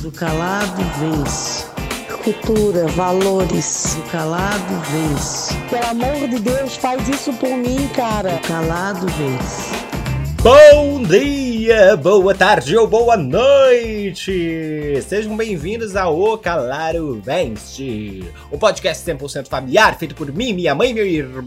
Do calado vence. Cultura, valores. Do calado vence. Pelo amor de Deus, faz isso por mim, cara. Do calado vence. Bom dia, boa tarde ou boa noite! Sejam bem-vindos ao O Calaro Vence, um podcast 100% familiar feito por mim, minha mãe e meu irmão,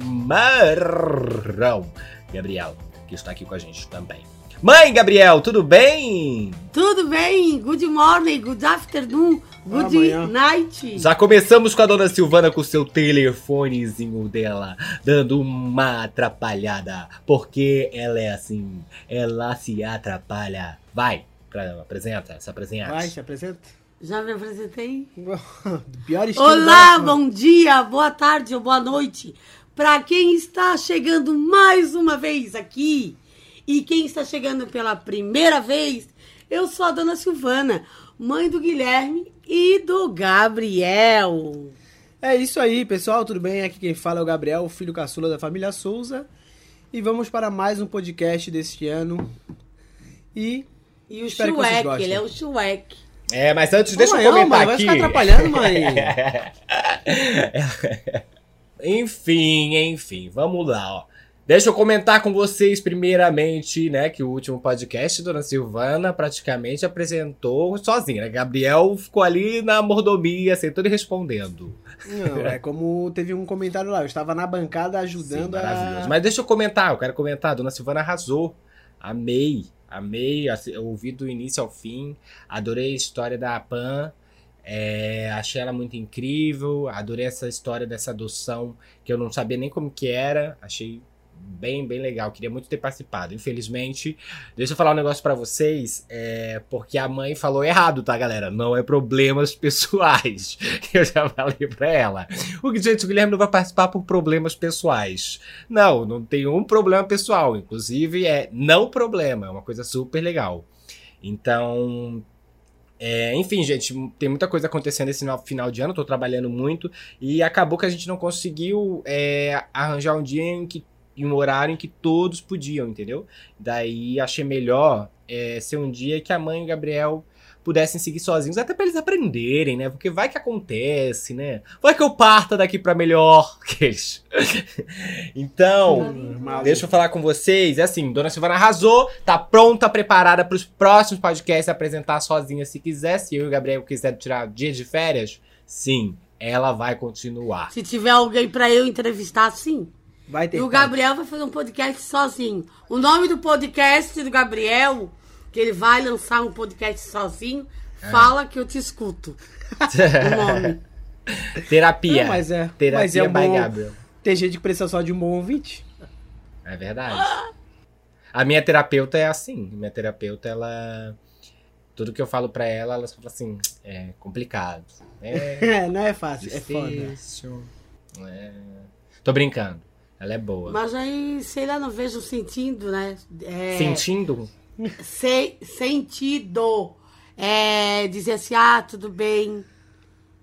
Gabriel, que está aqui com a gente também. Mãe, Gabriel, tudo bem? Tudo bem? Good morning, good afternoon, good Amanhã. night. Já começamos com a dona Silvana com o seu telefonezinho dela, dando uma atrapalhada, porque ela é assim, ela se atrapalha. Vai, pra- apresenta, se apresenta. Vai, se apresenta. Já me apresentei? Pior estilo Olá, da- bom dia, boa tarde ou boa noite. Para quem está chegando mais uma vez aqui e quem está chegando pela primeira vez, eu sou a dona Silvana, mãe do Guilherme e do Gabriel. É isso aí, pessoal, tudo bem? Aqui quem fala é o Gabriel, filho caçula da família Souza. E vamos para mais um podcast deste ano. E E o Espero que vocês Shrek, ele é o Shrek. É, mas antes, deixa Mãe, eu ó, comentar mãe, vai aqui. ficar atrapalhando, mãe. enfim, enfim, vamos lá, ó. Deixa eu comentar com vocês primeiramente, né, que o último podcast, Dona Silvana praticamente apresentou sozinha, né? Gabriel ficou ali na mordomia, sentando e respondendo. Não, é como teve um comentário lá, eu estava na bancada Sim, ajudando maravilhoso. a... Mas deixa eu comentar, eu quero comentar. Dona Silvana arrasou. Amei, amei. assi- Eu ouvi do início ao fim. Adorei a história da Pan. é, achei ela muito incrível. Adorei essa história dessa adoção que eu não sabia nem como que era. Achei bem, bem legal. Queria muito ter participado. Infelizmente, deixa eu falar um negócio pra vocês. É, porque a mãe falou errado, tá, galera? Não é problemas pessoais. Eu já falei pra ela. O que, gente, o Guilherme não vai participar por problemas pessoais. Não, não tem um problema pessoal. Inclusive, é não problema. É uma coisa super legal. Então. é, enfim, gente, tem muita coisa acontecendo esse final de ano. Tô trabalhando muito. E acabou que a gente não conseguiu é, arranjar um dia em que. Em um horário em que todos podiam, entendeu? Daí achei melhor é, ser um dia que a mãe e o Gabriel pudessem seguir sozinhos, até pra eles aprenderem, né? Porque vai que acontece, né? Vai que eu parta daqui pra melhor. que eles- então, deixa eu falar com vocês. É assim, Dona Silvana arrasou, tá pronta, preparada pros próximos podcasts apresentar sozinha se quiser. Se eu e o Gabriel quiser tirar dia de férias, sim, ela vai continuar. Se tiver alguém pra eu entrevistar, sim. Vai ter E o parte. Gabriel vai fazer um podcast sozinho. O nome do podcast do Gabriel, que ele vai lançar um podcast sozinho, É. fala que eu te escuto. O nome. Terapia. Não, mas é- Terapia mas é um by bom- Gabriel. Tem gente que precisa só de um bom ouvinte. É verdade. A minha terapeuta é assim. Minha terapeuta, ela. Tudo que eu falo pra ela, ela fala assim: é complicado. É É, não é fácil, é foda. difícil. É... Tô brincando. Ela é boa. Mas aí, sei lá, não vejo sentido, né? É, Sentindo? se- sentido. É, dizer assim, ah, tudo bem.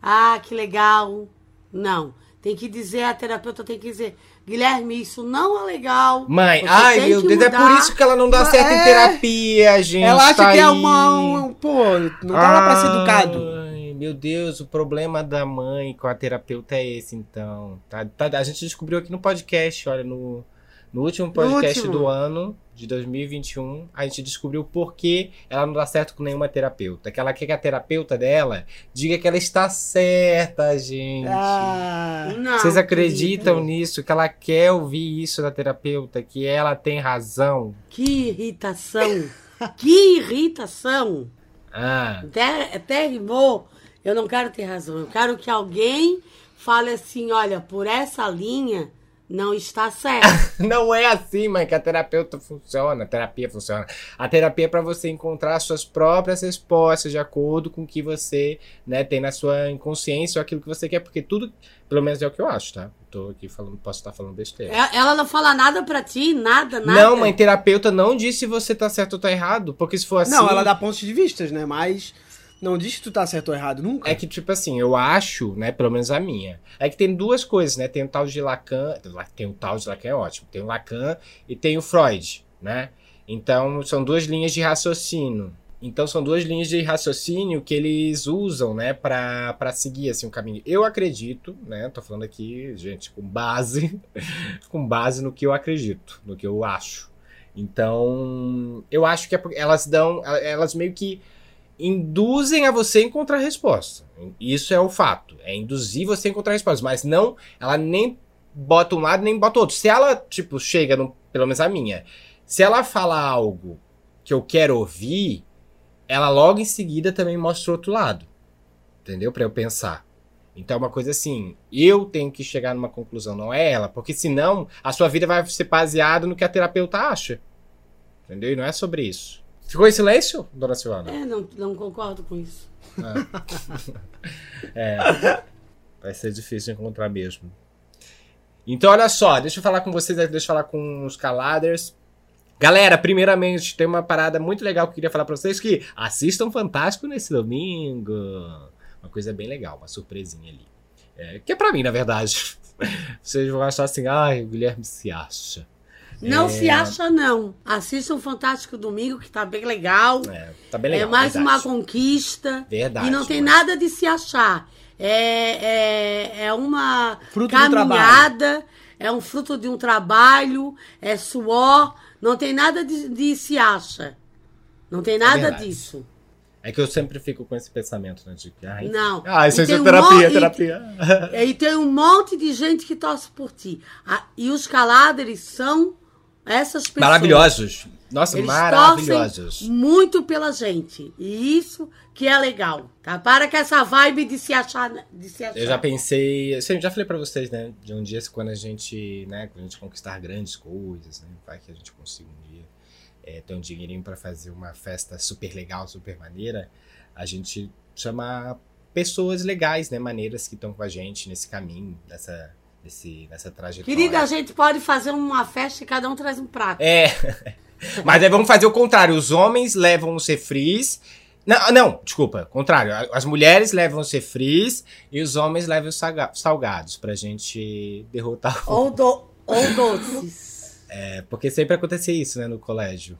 Ah, que legal. Não. Tem que dizer, a terapeuta tem que dizer, Guilherme, isso não é legal. Mãe, ai meu Deus, é por mudar." isso que ela não dá certo em É. terapia, gente. Ela acha tá que é aí. uma... Um, pô, não tá lá pra ser educado. Meu Deus, o problema da mãe com a terapeuta é esse, então. Tá, tá- a gente descobriu aqui no podcast, olha, no, no último podcast último. do ano, de 2021, a gente descobriu por que ela não dá certo com nenhuma terapeuta. Que ela quer que a terapeuta dela diga que ela está certa, gente. Ah, Não, Vocês acreditam querido. nisso? Que ela quer ouvir isso da terapeuta? Que ela tem razão? Que irritação. que irritação. Ah, Até, até rimou. Eu não quero ter razão. Eu quero que alguém fale assim: olha, por essa linha não está certo. não é assim, mãe, que a terapeuta funciona. A terapia funciona. A terapia é pra você encontrar as suas próprias respostas de acordo com o que você né, tem na sua inconsciência ou aquilo que você quer. Porque tudo, pelo menos é o que eu acho, tá? Tô aqui falando, posso estar falando besteira. É- Ela não fala nada pra ti, nada, nada. Não, mãe, terapeuta não disse se você tá certo ou tá errado. Porque se for assim. Não, ela dá pontos de vistas, né? Mas não diz que tu tá certo ou errado nunca. É que, tipo assim, eu acho, né, pelo menos a minha, é que tem duas coisas, né? Tem o tal de Lacan, tem o tal de Lacan, é ótimo. Tem o Lacan e tem o Freud, né? Então, são duas linhas de raciocínio. Então são duas linhas de raciocínio que eles usam, né, pra seguir assim um caminho. Eu acredito, né, tô falando aqui, gente, com base, com base no que eu acredito, no que eu acho. Então, eu acho que é elas dão, elas meio que induzem a você encontrar resposta. Isso é o fato, é induzir você a encontrar a resposta, mas não, ela nem bota um lado nem bota outro. Se ela, tipo, chega, no, pelo menos a minha, se ela fala algo que eu quero ouvir, ela logo em seguida também mostra o outro lado. Entendeu? Para eu pensar. Então é uma coisa assim, eu tenho que chegar numa conclusão, não é ela, porque senão a sua vida vai ser baseada no que a terapeuta acha. Entendeu? E não é sobre isso. Ficou em silêncio, dona Silvana? É, não, não concordo com isso. É. é. Vai ser difícil encontrar mesmo. Então, olha só, deixa eu falar com vocês, deixa eu falar com os caladers. Galera, primeiramente, tem uma parada muito legal que eu queria falar pra vocês, que assistam Fantástico nesse domingo. Uma coisa bem legal, uma surpresinha ali. É, que é pra mim, na verdade. Vocês vão achar assim, ai, o Guilherme se acha. Não É. se acha, não. Assista um Fantástico Domingo, que tá bem legal. É, tá bem legal. é mais verdade. uma conquista. Verdade, E não tem mas- nada de se achar. É, é, é uma Fruto caminhada, é um fruto de um trabalho, é suor. Não tem nada de, de se acha. Não tem nada verdade. disso. É que eu sempre fico com esse pensamento, né? De que, ai, Não. Ah, isso E é tem um terapia, monte- terapia. E tem um monte de gente que torce por ti. Ah, E os caladres são essas pessoas. Maravilhosos. Nossa, Eles maravilhosos. muito pela gente. E isso que é legal, tá? Para com essa vibe de se achar. De se achar. Eu já pensei, assim, eu já falei pra vocês, né, de um dia quando a gente, né, quando a gente conquistar grandes coisas, né, vai que a gente consiga um dia é, ter um dinheirinho pra fazer uma festa super legal, super maneira, a gente chama pessoas legais, né, maneiras que estão com a gente nesse caminho, nessa, nesse, nessa trajetória. Querida, a gente pode fazer uma festa e cada um traz um prato. É. Mas aí vamos fazer o contrário. Os homens levam os refris. Não, não, desculpa, contrário. As mulheres levam os refris e os homens levam os salgados pra gente derrotar o. Ou, do, ou doces. É, porque sempre acontecia isso, né, no colégio.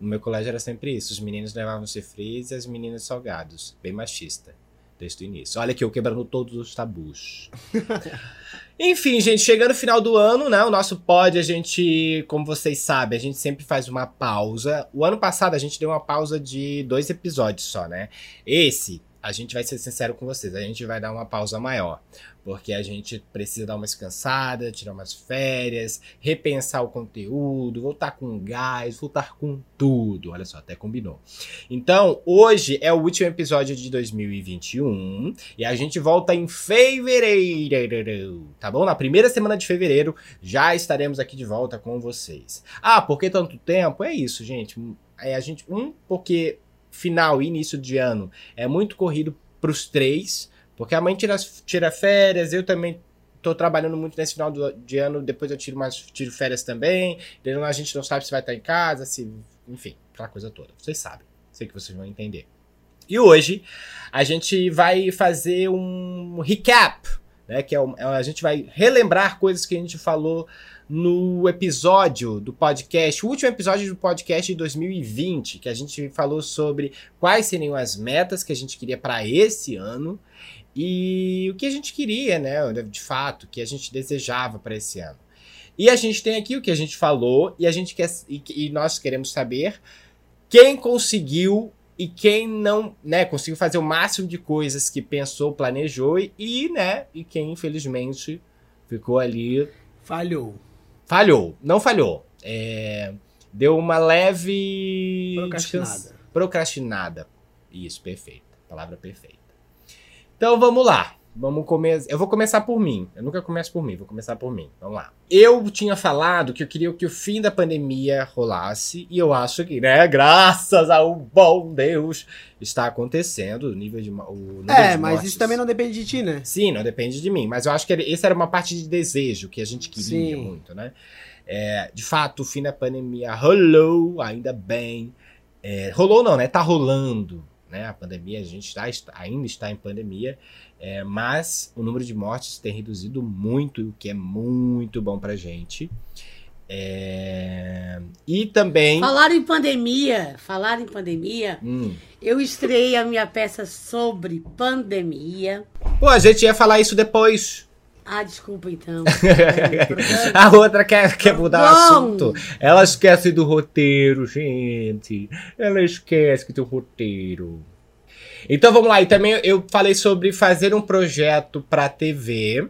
No meu colégio era sempre isso. Os meninos levavam os refris e as meninas salgados. Bem machista. Desde o início. Olha aqui, eu quebrando todos os tabus. Enfim, gente, chegando no final do ano, né? O nosso pod, a gente, como vocês sabem, a gente sempre faz uma pausa. O ano passado a gente deu uma pausa de dois episódios só, né? Esse, a gente vai ser sincero com vocês, a gente vai dar uma pausa maior. Porque a gente precisa dar uma descansada, tirar umas férias, repensar o conteúdo, voltar com gás, voltar com tudo. Olha só, até combinou. Então, hoje é o último episódio de 2021 e a gente volta em fevereiro, tá bom? Na primeira semana de fevereiro já estaremos aqui de volta com vocês. Ah, por que tanto tempo? É isso, gente. É a gente um porque final e início de ano é muito corrido pros três, porque a mãe tira, tira férias, eu também tô trabalhando muito nesse final do, de ano, depois eu tiro mais tiro férias também. A gente não sabe se vai estar em casa, se, enfim, aquela coisa toda. Vocês sabem. Sei que vocês vão entender. E hoje a gente vai fazer um recap, né? Que é, um- é- a gente vai relembrar coisas que a gente falou no episódio do podcast, o último episódio do podcast de 2020, que a gente falou sobre quais seriam as metas que a gente queria para esse ano e o que a gente queria, né? De fato, o que a gente desejava para esse ano. E a gente tem aqui o que a gente falou e a gente quer e, e nós queremos saber quem conseguiu e quem não, né, conseguiu fazer o máximo de coisas que pensou, planejou e, né, e quem infelizmente ficou ali Falhou. Falhou, não falhou. É, deu uma leve Procrastinada. descans- procrastinada. Isso, perfeito. Palavra perfeita. Então vamos lá. Vamos começar. Eu vou começar por mim. Eu nunca começo por mim, vou começar por mim. Vamos lá. Eu tinha falado que eu queria que o fim da pandemia rolasse e eu acho que, né, graças ao bom Deus, está acontecendo o nível de o É, de mas mortes. isso também não depende de ti, né? Sim, não depende de mim. Mas eu acho que esse era uma parte de desejo que a gente queria Sim. muito, né? É, de fato, o fim da pandemia rolou, ainda bem. É, rolou não, né? Tá rolando. Né? A pandemia, a gente tá, está- ainda está em pandemia, é, mas o número de mortes tem reduzido muito, o que é muito bom pra gente. É, E também. Falar em pandemia, falar em pandemia, Hum. eu estreiei a minha peça sobre pandemia. Pô, a gente ia falar isso depois. Ah, desculpa então. A outra quer, quer mudar o Bom. assunto. Ela esquece do roteiro, gente. Ela esquece que tem um roteiro. Então vamos lá. E também eu falei sobre fazer um projeto pra TV.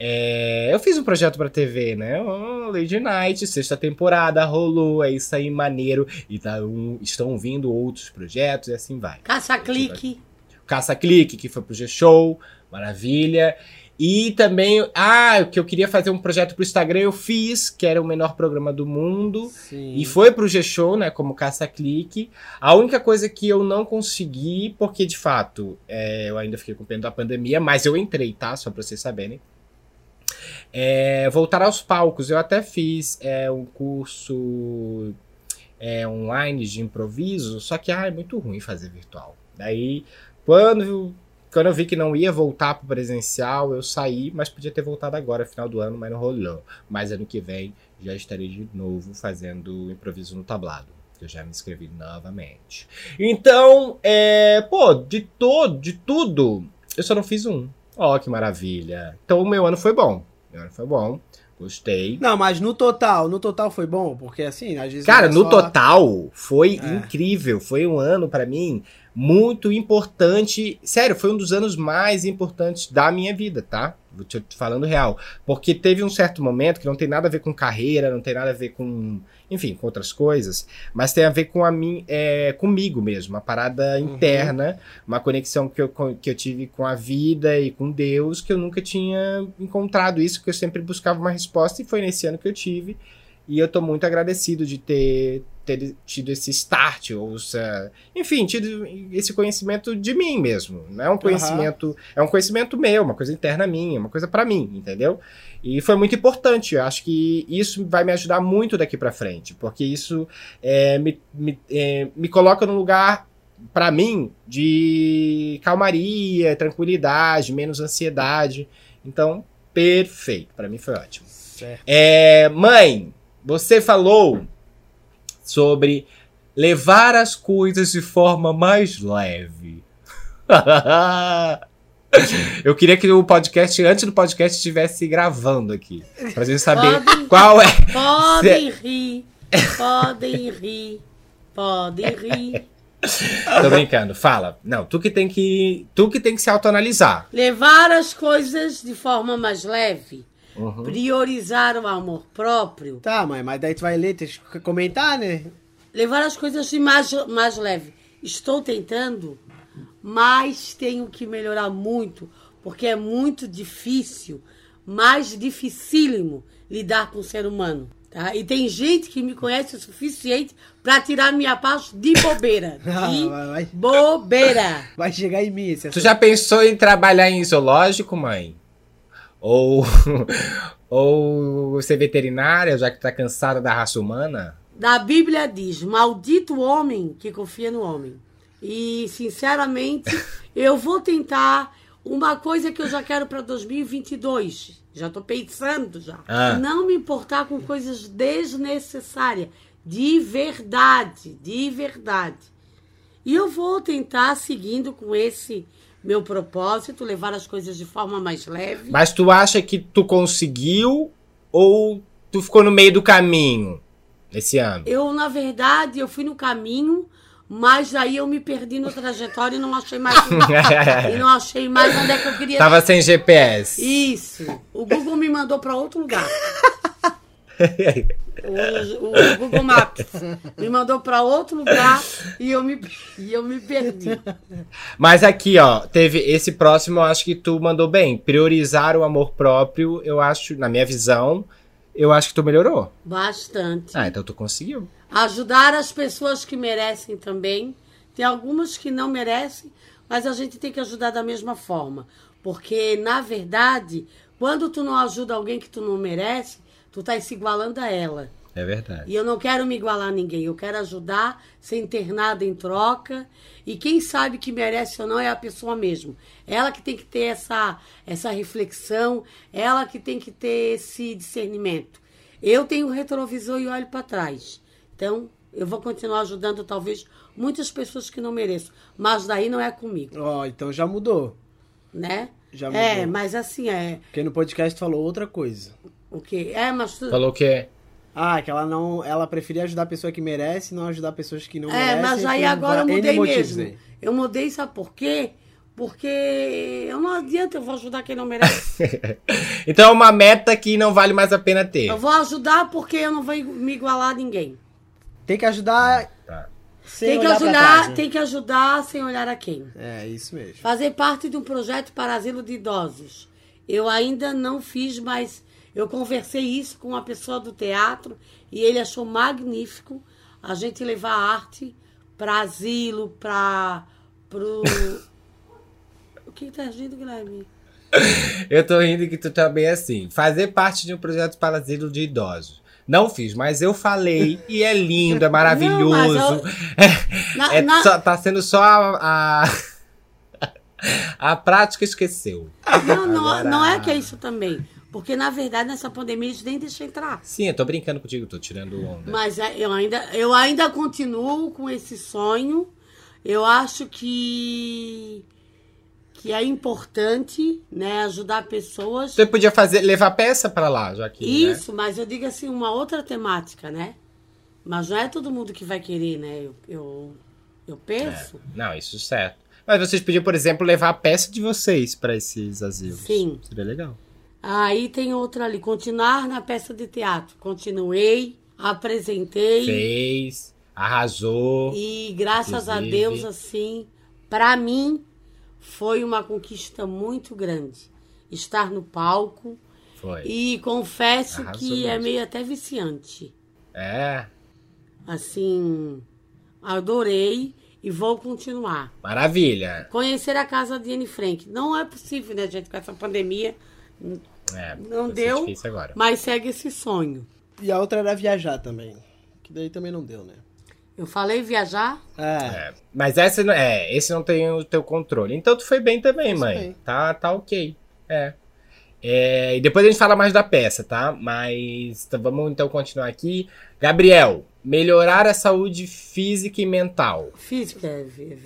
É, eu fiz um projeto pra TV, né? Oh, Lady Night, sexta temporada, rolou, é isso aí, maneiro. E tá um- estão vindo outros projetos e assim vai. Caça-clique. Caça-Clique, que foi pro G-Show, maravilha. E também, ah, o que eu queria fazer um projeto pro Instagram, eu fiz, que era o menor programa do mundo. Sim. E foi pro G-Show, né, como caça-clique. A única coisa que eu não consegui, porque de fato, é, eu ainda fiquei com pena da pandemia, mas eu entrei, tá? Só pra vocês saberem. É, voltar aos palcos. Eu até fiz é, um curso é, online de improviso, só que ah, é muito ruim fazer virtual. Daí, quando, quando eu vi que não ia voltar pro presencial, eu saí, mas podia ter voltado agora, final do ano, mas não rolou. Mas ano que vem já estarei de novo fazendo improviso no tablado. que Eu já me inscrevi novamente. Então, é, pô, de todo, de tudo, eu só não fiz um. Ó, que maravilha. Então o meu ano foi bom. Meu ano foi bom. Gostei. Não, mas no total, no total foi bom, porque assim, às vezes. Cara, é no só- total, foi É. incrível. Foi um ano, pra mim, muito importante. Sério, foi um dos anos mais importantes da minha vida, tá? Vou te falando real. Porque teve um certo momento que não tem nada a ver com carreira, não tem nada a ver com. Enfim, com outras coisas. Mas tem a ver com a mim, é, comigo mesmo. Uma parada interna, uma conexão que eu, que eu tive com a vida e com Deus, que eu nunca tinha encontrado isso, que eu sempre buscava uma resposta, e foi nesse ano que eu tive. E eu tô muito agradecido de ter, ter tido esse start, ou essa, enfim, tido esse conhecimento de mim mesmo. Não é um conhecimento, é um conhecimento meu, uma coisa interna minha, uma coisa pra mim, entendeu? E foi muito importante. Eu acho que isso vai me ajudar muito daqui pra frente, porque isso é, me, me, é, me coloca num lugar pra mim de calmaria, tranquilidade, menos ansiedade. Então, perfeito. Pra mim foi ótimo. É, mãe, você falou sobre levar as coisas de forma mais leve. Eu queria que o podcast, antes do podcast, estivesse gravando aqui. Pra gente saber Podem- qual é. Podem rir, podem rir, podem rir. Tô brincando, fala. Não, tu que tem que. Tu que tem que se autoanalisar. Levar as coisas de forma mais leve. Uhum. Priorizar o amor próprio. Tá, mãe, mas daí tu vai ler, tem que comentar, né? Levar as coisas de mais, mais leve. Estou tentando, mas tenho que melhorar muito, porque é muito difícil, mais dificílimo lidar com o ser humano. Tá? E tem gente que me conhece o suficiente para tirar minha parte de bobeira. Ah, De vai, vai. bobeira. Vai chegar em mim Tu já pensou em trabalhar em zoológico, mãe? Ou. Ou ser veterinária, já que tá cansada da raça humana? Da Bíblia diz: Maldito o homem que confia no homem. E, sinceramente, eu vou tentar uma coisa que eu já quero para 2022. Já tô pensando já. Ah. Não me importar com coisas desnecessárias. De verdade, de verdade. E eu vou tentar, seguindo com esse meu propósito, levar as coisas de forma mais leve. Mas tu acha que tu conseguiu ou tu ficou no meio do caminho esse ano? Eu, na verdade, eu fui no caminho, mas aí eu me perdi na trajetória e não achei mais. e não achei mais onde é que eu queria. Tava sem GPS. Isso. O Google me mandou para outro lugar. O, o Google Maps me mandou para outro lugar e eu me, e eu me perdi. Mas aqui, ó, teve esse próximo, eu acho que tu mandou bem. Priorizar o amor próprio, eu acho, na minha visão, eu acho que tu melhorou. Bastante. Ah, então tu conseguiu. Ajudar as pessoas que merecem também. Tem algumas que não merecem, mas a gente tem que ajudar da mesma forma. Porque, na verdade, quando tu não ajuda alguém que tu não merece, tu tá se igualando a ela. É verdade. E eu não quero me igualar a ninguém, eu quero ajudar sem ter nada em troca. E quem sabe que merece ou não é a pessoa mesmo. Ela que tem que ter essa, essa reflexão, ela que tem que ter esse discernimento. Eu tenho retrovisor e olho para trás. Então, eu vou continuar ajudando talvez muitas pessoas que não mereço. Mas daí não é comigo, Ó, então já mudou. né? Já É, mudou. mas assim, é. Porque no podcast falou outra coisa. O quê? É, mas tu. Falou que é. Ah, que ela não. Ela preferia ajudar a pessoa que merece e não ajudar pessoas que não É, merecem. mas aí agora eu mudei motivos mesmo. aí. Eu mudei, sabe por quê? Porque eu não adianta, eu vou ajudar quem não merece. Então é uma meta que não vale mais a pena ter. eu vou ajudar porque eu não vou me igualar a ninguém. Tem que ajudar Tá. sem Tem que olhar pra ajudar, trás, né? tem que ajudar sem olhar a quem. É, isso mesmo. Fazer parte de um projeto para asilo de idosos. Eu ainda não fiz, mas eu conversei isso com uma pessoa do teatro e ele achou magnífico a gente levar a arte para asilo, para pro O que tá rindo, Guilherme? Eu tô rindo que tu também é assim. Fazer parte de um projeto para asilo de idosos. Não fiz, mas eu falei e é lindo, é maravilhoso. Não, Na- É na- só- tá sendo só a, a, a prática esqueceu. Não, não, Agora- não é que é isso também. Porque, na verdade, nessa pandemia eles nem deixam entrar. Sim, eu tô brincando contigo, tô tirando onda. Mas é, eu ainda, eu ainda continuo com esse sonho. Eu acho que, que é importante né, ajudar pessoas. Você podia fazer, levar peça pra lá, já que. né? Isso, mas eu digo assim, uma outra temática, né? Mas não é todo mundo que vai querer, né? Eu, eu, eu penso. Não, isso certo. Mas vocês podiam, por exemplo, levar a peça de vocês pra esses asilos. Sim. Seria legal. Aí tem outra ali, continuar na peça de teatro. Continuei, apresentei. Fez, arrasou. E graças a Inclusive. Deus, assim, para mim foi uma conquista muito grande. Estar no palco. Foi. E confesso Arrasou que é mesmo. meio até viciante. É, Assim, adorei e vou continuar. maravilha. Conhecer a casa de Anne Frank. Não é possível, né, gente, com essa pandemia. É, Não deu, mas segue esse sonho. E a outra era viajar também. Que daí também não deu, né? Eu falei viajar, É. É, mas essa não, é, esse não tem o teu controle. Então tu foi bem também, Isso mãe. bem. Tá, tá ok. É. É, E depois a gente fala mais da peça, tá? Mas tá, vamos então continuar aqui. Gabriel, melhorar a saúde física e mental. física, é, é,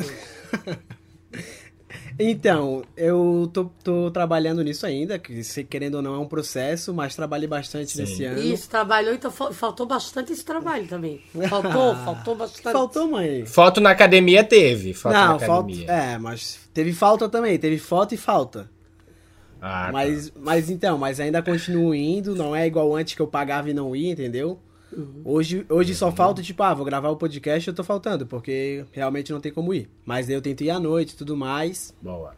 é. Então, eu tô, tô trabalhando nisso ainda, que se querendo ou não é um processo, mas trabalhei bastante Sim. nesse ano. Isso, trabalhou, então fa- faltou bastante esse trabalho também. Faltou, faltou bastante. Faltou, mãe. Foto na academia teve. Foto não, na falta. academia. É, mas teve falta também, teve foto e falta. Ah, tá. Mas, mas então, mas ainda continuo indo, não é igual antes que eu pagava e não ia, entendeu? Uhum. Hoje, hoje só falta, tipo, ah, vou gravar o podcast eu tô faltando, porque realmente não tem como ir. Mas daí eu tento ir à noite e tudo mais. Boa.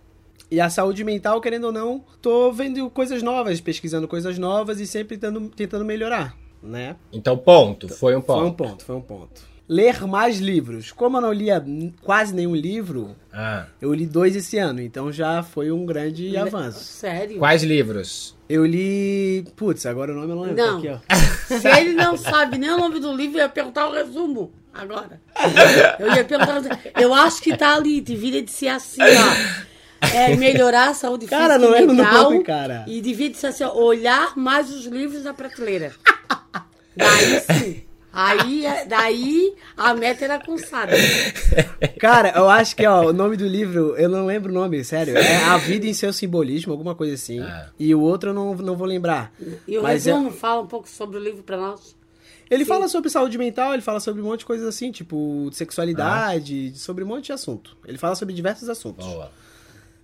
E a saúde mental, querendo ou não, tô vendo coisas novas, pesquisando coisas novas e sempre tentando, tentando melhorar, né? Então, ponto. Foi um Foi um ponto. ponto, foi um ponto. Ler mais livros. Como eu não lia quase nenhum livro, Ah, eu li dois esse ano, então já foi um grande avanço. Sério? quais livros? Eu li. Putz, agora o nome eu não lembro. Não. Tá aqui, ó. Se ele não sabe nem o nome do livro, eu ia perguntar o resumo agora. Eu ia perguntar. Eu acho que tá ali, devia de ser assim, ó. É melhorar a saúde Cara, física não é no nome, cara. E devia de ser assim, ó, olhar mais os livros da prateleira. Daí sim. Aí, é- daí a meta era alcançada. Cara, eu acho que, ó, o nome do livro, eu não lembro o nome, sério. É A Vida em Seu Simbolismo, alguma coisa assim. Ah. E o outro eu não, não vou lembrar. E o Mas é- resumo fala um pouco sobre o livro pra nós. Ele fala sobre saúde mental, ele fala sobre um monte de coisas assim, tipo, de sexualidade, sobre um monte de assunto. Ele fala sobre diversos assuntos, Boa,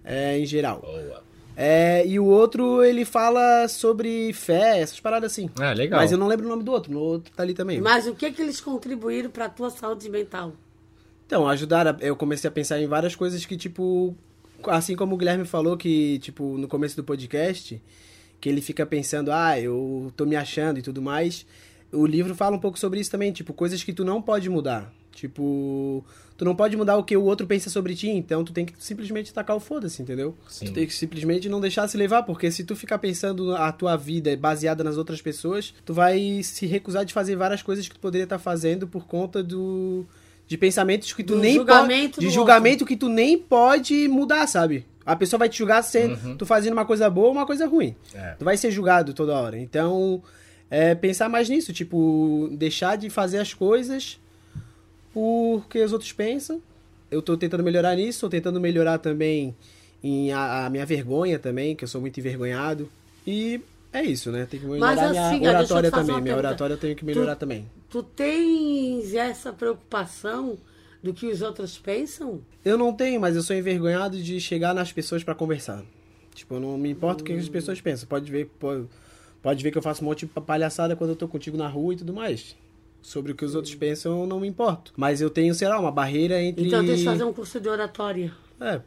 é, em geral. boa. É, e o outro, ele fala sobre fé, essas paradas assim. Ah, legal. Mas eu não lembro o nome do outro, no outro tá ali também. Mas o que que eles contribuíram pra tua saúde mental? Então, ajudaram. Eu comecei a pensar em várias coisas que, tipo. Assim como o Guilherme falou que, tipo, no começo do podcast, que ele fica pensando, ah, eu tô me achando e tudo mais. O livro fala um pouco sobre isso também, tipo, coisas que tu não pode mudar. Tipo, tu não pode mudar o que o outro pensa sobre ti, então tu tem que simplesmente tacar o foda-se, entendeu? Sim. Tu tem que simplesmente não deixar se levar, porque se tu ficar pensando a tua vida baseada nas outras pessoas, tu vai se recusar de fazer várias coisas que tu poderia estar fazendo por conta do de pensamentos que tu Do nem julgamento pode, de julgamento que tu nem pode mudar, sabe? A pessoa vai te julgar sendo Uhum. tu fazendo uma coisa boa ou uma coisa ruim. É. Tu vai ser julgado toda hora. Então, é pensar mais nisso, tipo, deixar de fazer as coisas porque os outros pensam. Eu tô tentando melhorar nisso, tô tentando melhorar também em a, a minha vergonha também, que eu sou muito envergonhado. E é isso, né? Tem que melhorar Mas assim, minha oratória também. Minha oratória eu tenho que melhorar Tu- também. Tu tens essa preocupação do que os outros pensam? Eu não tenho, mas eu sou envergonhado de chegar nas pessoas pra conversar. Tipo, eu não me importo o que as pessoas pensam. Pode ver, pode, pode ver que eu faço um monte de palhaçada quando eu tô contigo na rua e tudo mais. Sobre o que os outros pensam, eu não me importo. Mas eu tenho, sei lá, uma barreira entre. Então deixa eu fazer um curso de oratória. É,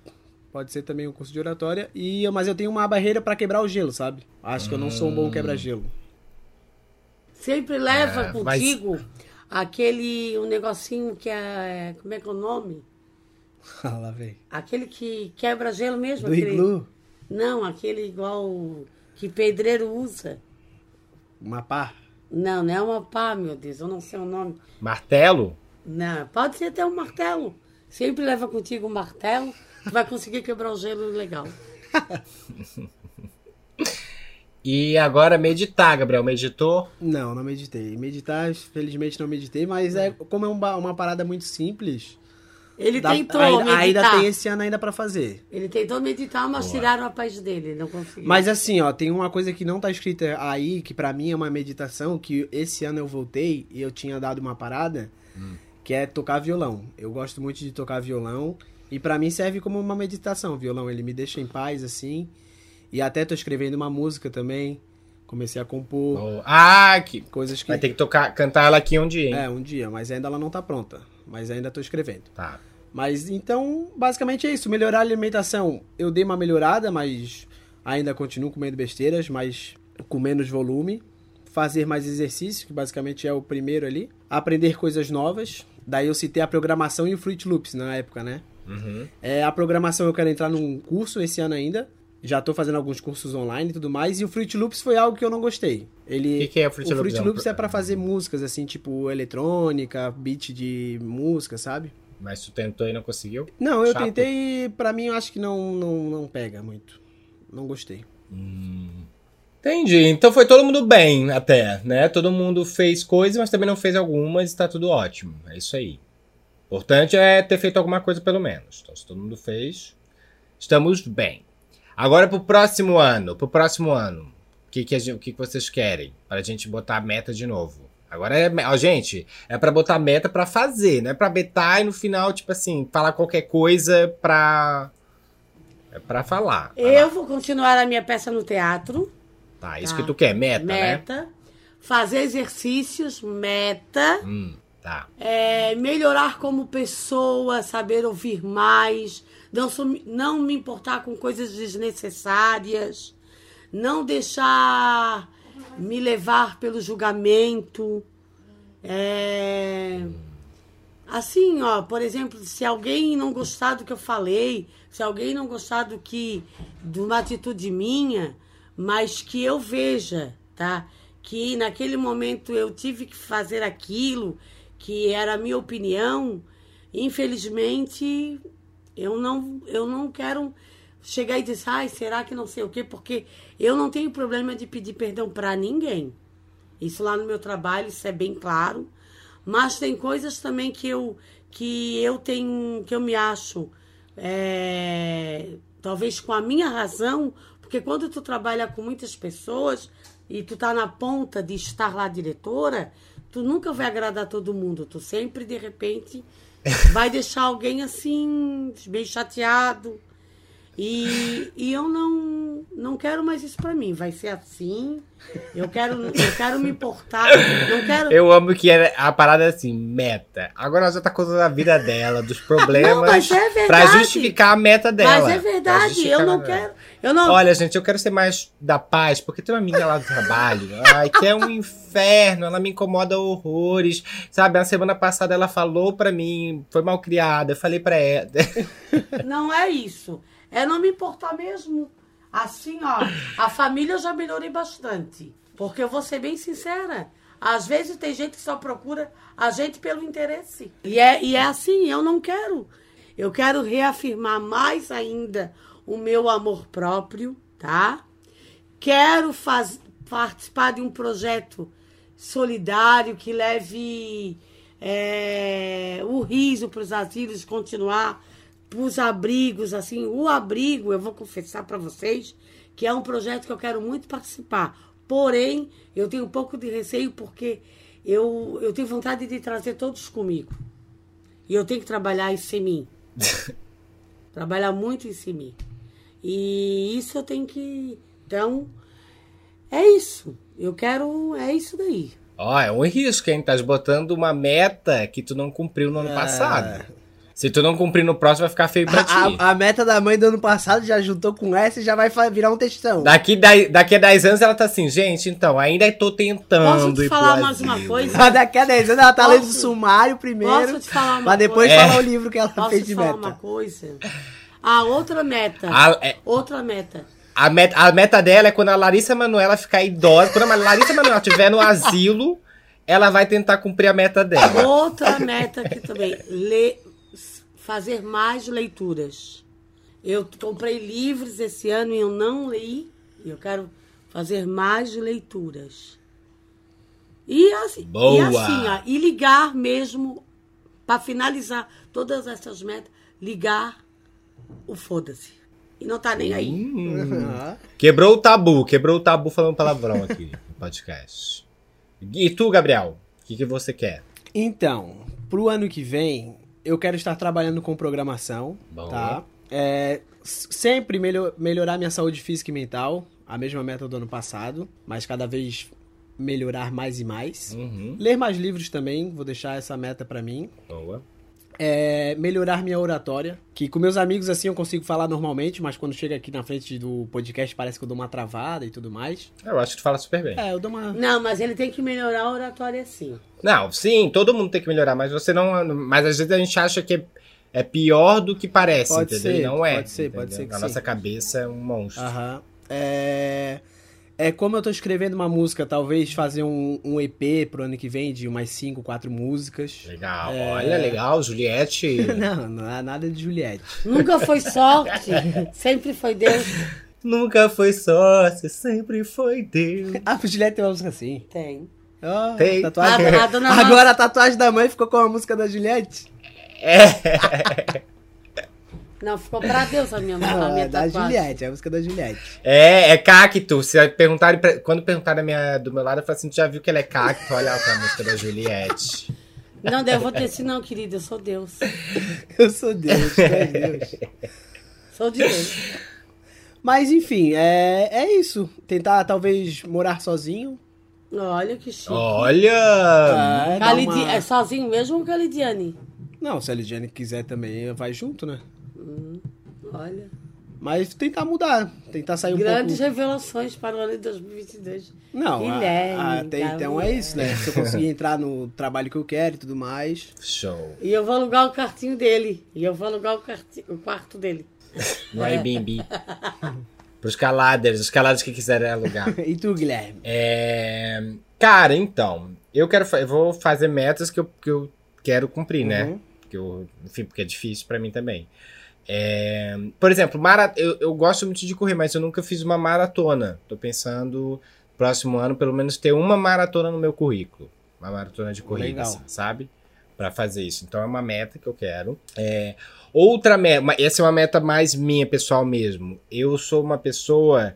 pode ser também um curso de oratória. E, mas eu tenho uma barreira pra quebrar o gelo, sabe? Acho que eu não sou um bom quebra-gelo. Sempre leva É, mas- contigo aquele um negocinho que é. Como é que é o nome? Ah, lá vem. Aquele que quebra gelo mesmo. Do aquele... iglu, Não, aquele igual que pedreiro usa. uma pá. Não, não é uma pá, meu Deus, eu não sei o nome. Martelo? Não, pode ser até um martelo. Sempre leva contigo um martelo, tu vai conseguir quebrar o gelo legal. E agora meditar, Gabriel. Meditou? Não, não meditei. Meditar, felizmente não meditei, mas é como é um ba- uma parada muito simples. Ele dá- tentou ainda, meditar. ainda tem esse ano ainda pra fazer. Ele tentou meditar, mas tiraram a paz dele, ele não conseguiu. Mas assim, ó, tem uma coisa que não tá escrita aí, que pra mim é uma meditação, que esse ano eu voltei e eu tinha dado uma parada, que é tocar violão. Eu gosto muito de tocar violão e pra mim serve como uma meditação. O violão, ele me deixa em paz, assim. E até tô escrevendo uma música também. Comecei a compor Oh, Ah, que... coisas que... vai ter que tocar, cantar ela aqui um dia, hein? É, um dia, mas ainda ela não tá pronta. Mas ainda tô escrevendo. Tá. Mas então, basicamente é isso. Melhorar a alimentação. Eu dei uma melhorada, mas ainda continuo comendo besteiras, mas com menos volume. Fazer mais exercício, que basicamente é o primeiro ali. Aprender coisas novas. Daí eu citei a programação e o Fruit Loops na época, né? Uhum. É, a programação eu quero entrar num curso esse ano ainda. Já tô fazendo alguns cursos online e tudo mais. E o Fruit Loops foi algo que eu não gostei. Ele, O que que é o Fruit o Loops? Fruit É um Loops é pra fazer músicas, assim, tipo eletrônica, beat de música, sabe? Mas tu tentou e não conseguiu? Não, eu Chato. tentei, pra mim eu acho que não, não, não pega muito. Não gostei. Entendi. Então foi todo mundo bem até, né? Todo mundo fez coisas, mas também não fez algumas e tá tudo ótimo. É isso aí. O importante é ter feito alguma coisa pelo menos. Então se todo mundo fez, estamos bem. Agora pro próximo ano. Pro próximo ano. O que, gente- o que, que vocês querem? Para a gente botar a meta de novo. Agora é. Ó, gente, é pra botar meta pra fazer, não é pra betar e no final, tipo assim, falar qualquer coisa pra. É pra falar. Eu lá. vou continuar a minha peça no teatro. Tá, isso Tá. que tu quer, meta, né? meta. Fazer exercícios, meta. Hum, tá. É, melhorar como pessoa, saber ouvir mais, não, não me importar com coisas desnecessárias, não deixar me levar pelo julgamento. É, assim, ó, por exemplo, se alguém não gostar do que eu falei, se alguém não gostar do que de uma atitude minha, mas que eu veja, tá? Que naquele momento eu tive que fazer aquilo, que era a minha opinião, infelizmente eu não eu não quero chegar e dizer, ai, será que não sei o quê? Porque eu não tenho problema de pedir perdão para ninguém. Isso lá no meu trabalho, isso é bem claro. Mas tem coisas também que eu, que eu tenho, que eu me acho, é, talvez com a minha razão, porque quando tu trabalha com muitas pessoas e tu tá na ponta de estar lá diretora, tu nunca vai agradar todo mundo. Tu sempre, de repente, vai deixar alguém assim, bem chateado. E, e eu não, não quero mais isso pra mim. Vai ser assim. Eu quero, eu quero me importar. Não quero. Eu amo que a parada é assim, meta. Agora ela já tá contando a vida dela, dos problemas. Não, é verdade. Pra justificar a meta dela. Mas é verdade, eu não quero. Eu não. Olha, gente, eu quero ser mais da paz, porque tem uma menina lá do trabalho, ai, que é um inferno, ela me incomoda horrores. Sabe, a semana passada ela falou pra mim, foi mal criada, eu falei pra ela. Não é isso. É não me importar mesmo. Assim, ó, a família eu já melhorei bastante. Porque eu vou ser bem sincera. Às vezes tem gente que só procura a gente pelo interesse. E é, e é assim, eu não quero. Eu quero reafirmar mais ainda o meu amor próprio, tá? Quero faz, participar de um projeto solidário que leve é, o riso para os asilos continuar, os abrigos, assim, o abrigo, eu vou confessar para vocês que é um projeto que eu quero muito participar. Porém, eu tenho um pouco de receio porque eu, eu tenho vontade de trazer todos comigo. E eu tenho que trabalhar isso em mim. trabalhar muito isso em mim. E isso eu tenho que. Então, é isso. Eu quero. É isso daí. Ó, é um risco, hein? Tá botando uma meta que tu não cumpriu no ano É. passado. Se tu não cumprir no próximo, vai ficar feio pra ti. A, a meta da mãe do ano passado já juntou com essa e já vai virar um textão. Daqui, daqui a 10 anos ela tá assim, gente, então, ainda tô tentando Posso te falar mais uma coisa? Mas daqui a 10 anos ela tá Posso- lendo o sumário primeiro. Posso te falar uma Pra depois coisa? falar o livro que ela Posso fez te de falar meta. uma coisa? A outra meta. A, é, Outra meta. a meta, a meta dela é quando a Larissa Manoela ficar idosa. Quando a Larissa Manoela estiver no asilo, ela vai tentar cumprir a meta dela. Outra meta aqui também. Ler, fazer mais leituras. Eu comprei livros esse ano e eu não li. E eu quero fazer mais leituras. E assim, Boa! e, assim ó, e ligar mesmo, para finalizar todas essas metas, ligar o foda-se. E não tá nem aí. Ah. Quebrou o tabu, quebrou o tabu falando palavrão aqui no podcast. E tu, Gabriel? O que, que você quer? Então, pro ano que vem, eu quero estar trabalhando com programação, Bom. tá? É, sempre melho- melhorar minha saúde física e mental, a mesma meta do ano passado, mas cada vez melhorar mais e mais. Uhum, Ler mais livros também, vou deixar essa meta pra mim. boa. É, melhorar minha oratória, que com meus amigos assim eu consigo falar normalmente, mas quando chega aqui na frente do podcast parece que eu dou uma travada e tudo mais. Eu acho que tu fala super bem. É, eu dou uma. Não, mas ele tem que melhorar a oratória sim. Não, sim, todo mundo tem que melhorar, mas você não. Mas às vezes a gente acha que é, pior do que parece, Pode entendeu? ser, não é. pode ser, pode ser que Na sim. nossa cabeça é um monstro. Aham. É, é como eu tô escrevendo uma música, talvez fazer um, um EP pro ano que vem de umas 5, 4 músicas. Legal, É. olha, legal, Juliette. Não, não é nada de Juliette. Nunca foi sorte, sempre foi Deus. Nunca foi sócio, sempre foi Deus. Ah, Juliette tem uma música assim. Tem. Ó, Tem. tatuagem. A- a dona Mar- Agora a tatuagem da mãe ficou com a música da Juliette. Não, ficou pra Deus a minha, a minha é da tatuagem. Juliette, é a música da Juliette. É, é cacto. Se perguntarem pra- quando perguntaram a minha, do meu lado, eu falei assim: tu já viu que ela é cacto? Olha pra música da Juliette. Não, eu vou ter assim, não, querida, eu sou Deus. Eu sou Deus, tu és Deus. Sou de Deus. Mas enfim, é, é isso. Tentar talvez morar sozinho. Olha que chique. Olha! É, Calidi- uma- É sozinho mesmo ou Calidiane? Não, se a Lidiane quiser também, vai junto, né? Olha. Mas tentar mudar, tentar sair um Grandes pouco... revelações para o ano de 2022. Não, a- Guilherme, a- até tá então é isso, né? Se eu conseguir entrar no trabalho que eu quero e tudo mais. Show. E eu vou alugar o quartinho dele. E eu vou alugar o, quarti- o quarto dele. No Airbnb. Pros caladers, os caladers que quiserem alugar. E tu, Guilherme? É, Cara, então, eu quero eu vou fazer metas que eu, que eu quero cumprir, né? Uhum. Que eu, enfim, porque é difícil pra mim também. É, Por exemplo, mara... eu, eu gosto muito de correr, mas eu nunca fiz uma maratona. Tô pensando, próximo ano, pelo menos ter uma maratona no meu currículo. Uma maratona de corrida, Legal. sabe? Pra fazer isso. Então é uma meta que eu quero. É, Outra meta, essa é uma meta mais minha, pessoal mesmo. Eu sou uma pessoa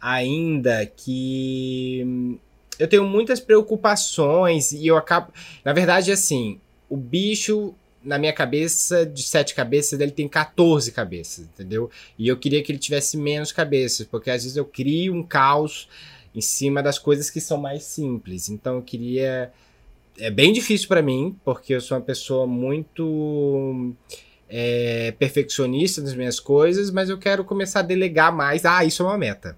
ainda que hum, eu tenho muitas preocupações e eu acabo. Na verdade, assim, o bicho na minha cabeça, de sete cabeças, ele tem 14 cabeças, entendeu? E eu queria que ele tivesse menos cabeças, porque às vezes eu crio um caos em cima das coisas que são mais simples. Então eu queria. É bem difícil pra mim, porque eu sou uma pessoa muito é, perfeccionista nas minhas coisas, mas eu quero começar a delegar mais. Ah, isso é uma meta.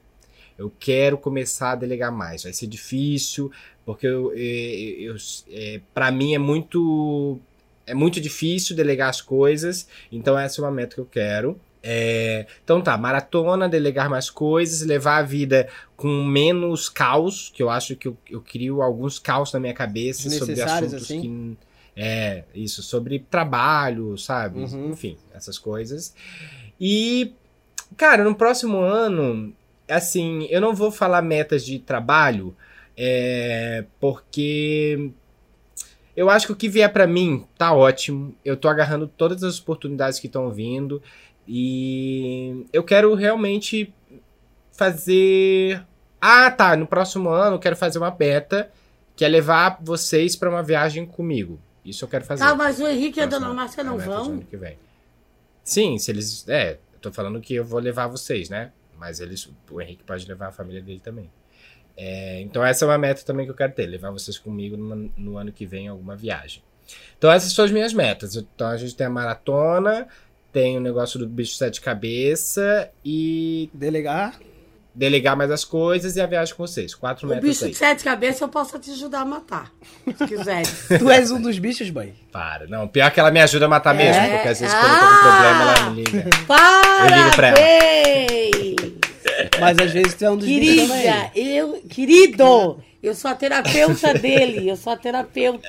Eu quero começar a delegar mais. Vai ser difícil, porque eu, eu, eu, é, para mim é muito é muito difícil delegar as coisas. Então essa é uma meta que eu quero. É, então tá, maratona, delegar mais coisas, levar a vida com menos caos, que eu acho que eu, eu crio alguns caos na minha cabeça sobre assuntos assim? que é, isso, sobre trabalho, sabe? Uhum. Enfim, essas coisas. E, cara, no próximo ano, assim, eu não vou falar metas de trabalho, é, porque eu acho que o que vier pra mim tá ótimo. Eu tô agarrando todas as oportunidades que estão vindo e eu quero realmente fazer. Ah, tá. No próximo ano eu quero fazer uma beta que é levar vocês pra uma viagem comigo. Isso eu quero fazer. Tá, mas o Henrique e a Dona Márcia não vão? ano que vem. Sim, se eles. É, tô falando que eu vou levar vocês, né? Mas eles, o Henrique pode levar a família dele também. É, então essa é uma meta também que eu quero ter, levar vocês comigo no, no ano que vem em alguma viagem. Então essas são as minhas metas. Então a gente tem a maratona, tem o negócio do bicho sete cabeça e Delegar. Delegar mais as coisas e a viagem com vocês. Quatro O metas bicho aí. de sete cabeças eu posso te ajudar a matar. Se quiser. Tu és um dos bichos, boy. Para. Não, pior que ela me ajuda a matar mesmo, É? porque às vezes quando eu tô com Ah! problema ela me liga. Eu ligo pra ela. Mas às vezes tu é um dos bichos também. Querida, eu, querido, eu sou a terapeuta dele, eu sou a terapeuta.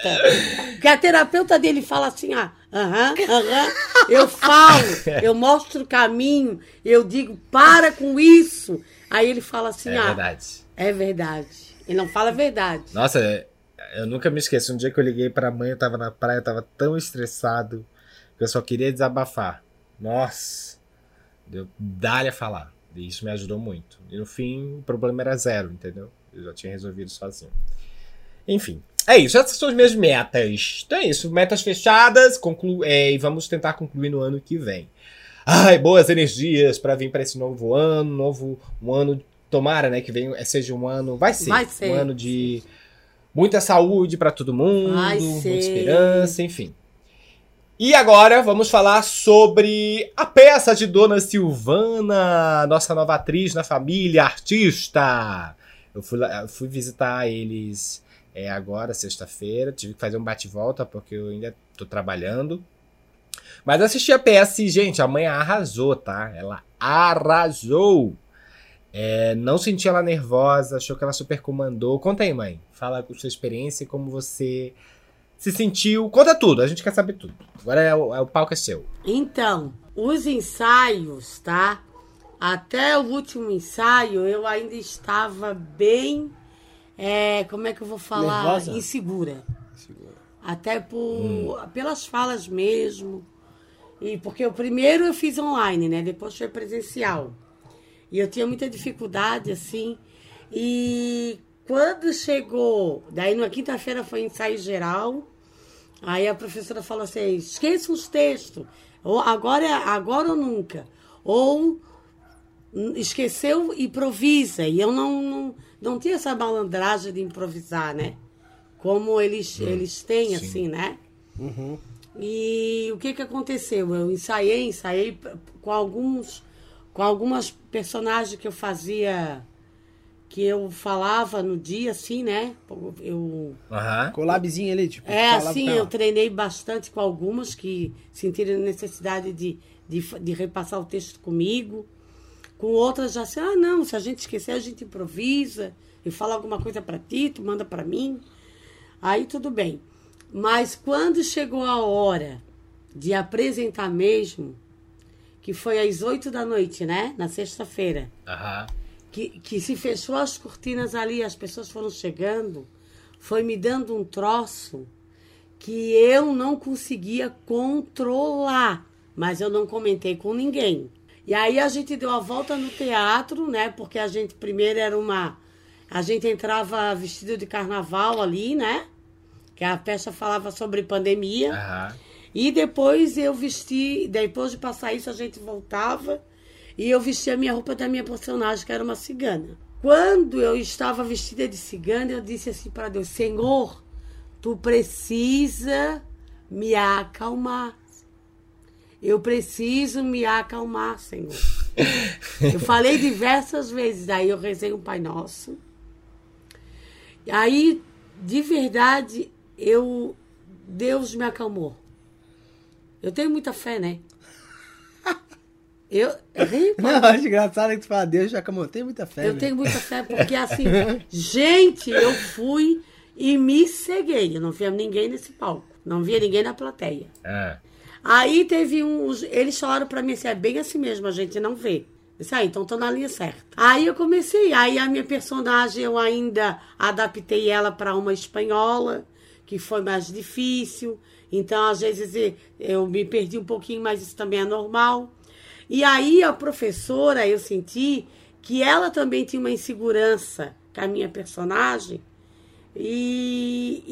Porque a terapeuta dele fala assim, ah, aham, aham, eu falo, eu mostro o caminho, eu digo, para com isso. Aí ele fala assim, É ah, verdade. é verdade. Ele não fala a verdade. Nossa, eu nunca me esqueço. Um dia que eu liguei pra mãe, eu tava na praia, eu tava tão estressado que eu só queria desabafar. Nossa, deu dá-lhe a falar. E isso me ajudou muito. E no fim, o problema era zero, entendeu? Eu já tinha resolvido sozinho. Enfim, é isso. Essas são as minhas metas. Então é isso. Metas fechadas. Conclu é, e vamos tentar concluir no ano que vem. Ai, boas energias pra vir pra esse novo ano. Novo um ano. Tomara, né? Que venha, seja um ano. Vai ser. Vai ser. Um ano de muita saúde pra todo mundo. Muita esperança, enfim. E agora vamos falar sobre a peça de Dona Silvana, nossa nova atriz na família, artista. Eu fui, eu fui visitar eles é, agora, sexta-feira. Tive que fazer um bate-volta porque eu ainda tô trabalhando. Mas assisti a peça e, gente, a mãe arrasou, tá? Ela arrasou. É, não senti ela nervosa, achou que ela super comandou. Conta aí, mãe. Fala com sua experiência e como você se sentiu. Conta tudo, a gente quer saber tudo. Agora é o, é o palco é seu. Então, os ensaios, tá? Até o último ensaio eu ainda estava bem. é, como é que eu vou falar? Nervosa? Insegura. Até por, pelas falas mesmo. E porque o primeiro eu fiz online, né? Depois foi presencial. E eu tinha muita dificuldade, assim. E quando chegou, daí na quinta-feira foi ensaio geral. Aí a professora falou assim: esqueça os textos. Ou agora, é- agora ou nunca. Ou hum, esqueceu, improvisa. E eu não, não, não tinha essa malandragem de improvisar, né? Como eles, eles têm, assim, né? E o que que aconteceu? Eu ensaiei, ensaiei com alguns, com algumas personagens que eu fazia, que eu falava no dia, assim, né? Eu. Collabzinho ali, tipo. é, assim, eu treinei bastante com algumas que sentiram necessidade de, de, de repassar o texto comigo. Com outras já assim, ah, não, se a gente esquecer, a gente improvisa. Eu falo alguma coisa pra ti, tu manda pra mim. Aí tudo bem. Mas quando chegou a hora de apresentar mesmo, que foi às oito da noite, né? Na sexta-feira Aham. que, que se fechou as cortinas ali, as pessoas foram chegando, foi me dando um troço que eu não conseguia controlar, mas eu não comentei com ninguém. E aí a gente deu a volta no teatro, né? Porque a gente primeiro era uma. A gente entrava vestido de carnaval ali, né? Que a peça falava sobre pandemia. Aham. E depois eu vesti, depois de passar isso, a gente voltava e eu vesti a minha roupa da minha personagem, que era uma cigana. Quando eu estava vestida de cigana, eu disse assim para Deus: Senhor, tu precisa me acalmar. Eu preciso me acalmar, Senhor. eu falei diversas vezes, aí eu rezei um Pai Nosso. Aí, de verdade, eu Deus me acalmou. Eu tenho muita fé, né? Eu, eu, Não, acho engraçado que tu fala, Deus já acalmou. Tem muita fé. eu né? tenho muita fé, porque assim, gente, eu fui e me ceguei. Eu não via ninguém nesse palco. Não via ninguém na plateia. Ah. Aí teve uns. Eles falaram pra mim assim: é bem assim mesmo, a gente não vê. Disse, ah, então tô na linha certa. Aí eu comecei, aí a minha personagem eu ainda adaptei ela para uma espanhola, que foi mais difícil. Então, às vezes, eu me perdi um pouquinho, mas isso também é normal. E aí a professora, eu senti que ela também tinha uma insegurança com a minha personagem. E,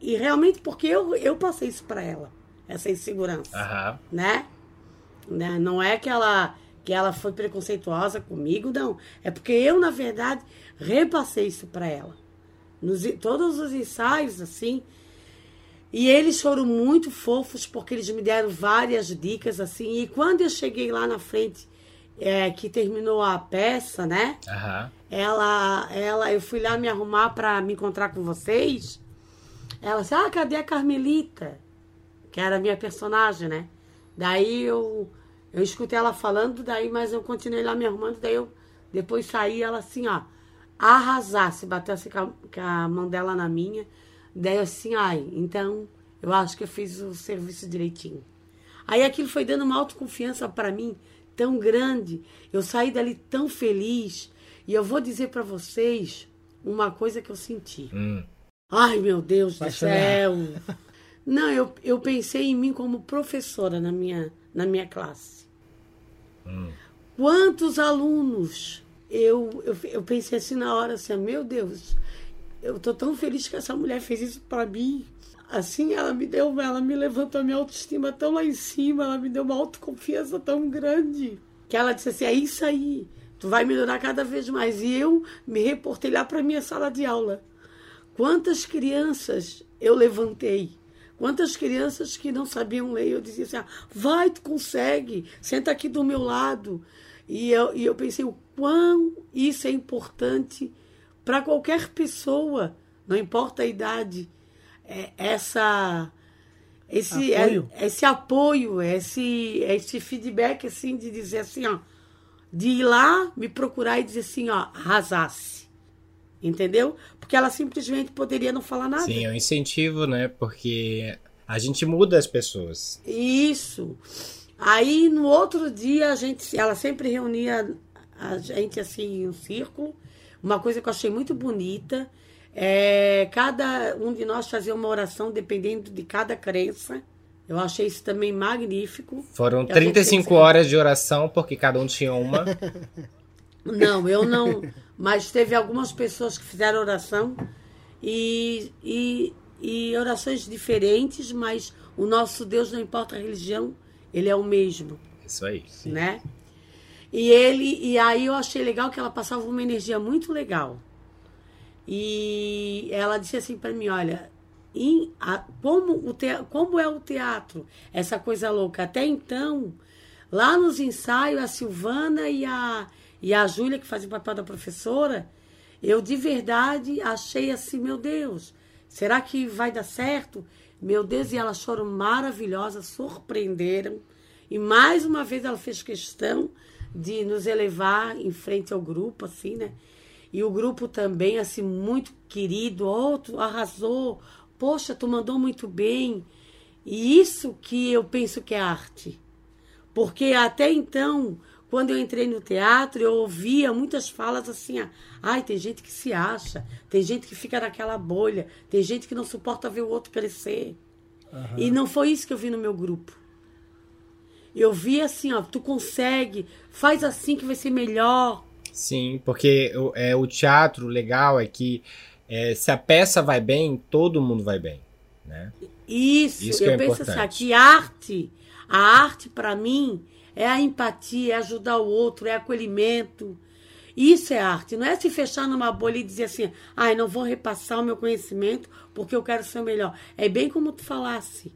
e, e realmente porque eu, eu passei isso para ela, essa insegurança, Aham. né? Né? Não é que ela, que ela foi preconceituosa comigo, não. É porque eu, na verdade, repassei isso para ela. Nos, todos os ensaios, assim. E eles foram muito fofos porque eles me deram várias dicas, assim. E quando eu cheguei lá na frente, é, que terminou a peça, né? Aham. Ela, ela, eu fui lá me arrumar para me encontrar com vocês. Ela disse: Ah, cadê a Carmelita? Que era a minha personagem, né? Daí eu, eu escutei ela falando, daí, mas eu continuei lá me arrumando, daí eu depois saí, ela assim, ó, arrasasse, batesse com a, com a mão dela na minha. Daí eu assim, ai, então eu acho que eu fiz o serviço direitinho. Aí aquilo foi dando uma autoconfiança para mim tão grande. Eu saí dali tão feliz. E eu vou dizer para vocês uma coisa que eu senti. Hum. Ai, meu Deus do Vai céu. Não, eu, eu pensei em mim como professora na minha, na minha classe. Quantos alunos? Eu, eu, eu pensei assim na hora, assim, meu Deus, eu tô tão feliz que essa mulher fez isso para mim. Assim, ela me deu, ela me levantou a minha autoestima tão lá em cima, ela me deu uma autoconfiança tão grande. Que ela disse assim: é isso aí, tu vai melhorar cada vez mais. E eu me reportei lá para minha sala de aula. Quantas crianças eu levantei? Quantas crianças que não sabiam ler, eu dizia assim: ah, vai, tu consegue, senta aqui do meu lado. E eu, e eu pensei o quão isso é importante para qualquer pessoa, não importa a idade. É, essa esse Apoio. é- esse apoio, esse esse feedback assim de dizer assim, ó, de ir lá me procurar e dizer assim, ó, arrasasse. Entendeu? Porque ela simplesmente poderia não falar nada. Sim, é um incentivo, né? Porque a gente muda as pessoas. Isso. Aí no outro dia a gente, ela sempre reunia a gente assim em um círculo. Uma coisa que eu achei muito bonita é cada um de nós fazia uma oração dependendo de cada crença. Eu achei isso também magnífico. Foram gente 35 sempre- horas de oração, porque cada um tinha uma. Não, eu não. Mas teve algumas pessoas que fizeram oração e, e, e orações diferentes, mas o nosso Deus, não importa a religião, ele é o mesmo. Isso aí. né? E ele e aí eu achei legal que ela passava uma energia muito legal. E ela disse assim para mim, olha, em- a- como, o te, como é o teatro, essa coisa louca. Até então, lá nos ensaios, a Silvana e a, e a Júlia, que fazem o papel da professora, eu de verdade achei assim, meu Deus, será que vai dar certo? Meu Deus, e elas foram maravilhosas, surpreenderam. E mais uma vez ela fez questão de nos elevar em frente ao grupo, assim, né? E o grupo também, assim, muito querido. Oh, tu arrasou. Poxa, tu mandou muito bem. E isso que eu penso que é arte. Porque até então, quando eu entrei no teatro, eu ouvia muitas falas assim: ah, ai, tem gente que se acha, tem gente que fica naquela bolha, tem gente que não suporta ver o outro crescer. E não foi isso que eu vi no meu grupo. Eu vi assim, ó, tu consegue, faz assim que vai ser melhor. Sim, porque o, é, o teatro legal é que é, se a peça vai bem, todo mundo vai bem. Né? Isso, Isso eu é penso importante. assim, que arte, a arte para mim é a empatia, é ajudar o outro, é acolhimento. Isso é arte, não é se fechar numa bolha e dizer assim, ai, não vou repassar o meu conhecimento porque eu quero ser o melhor. É bem como tu falasse.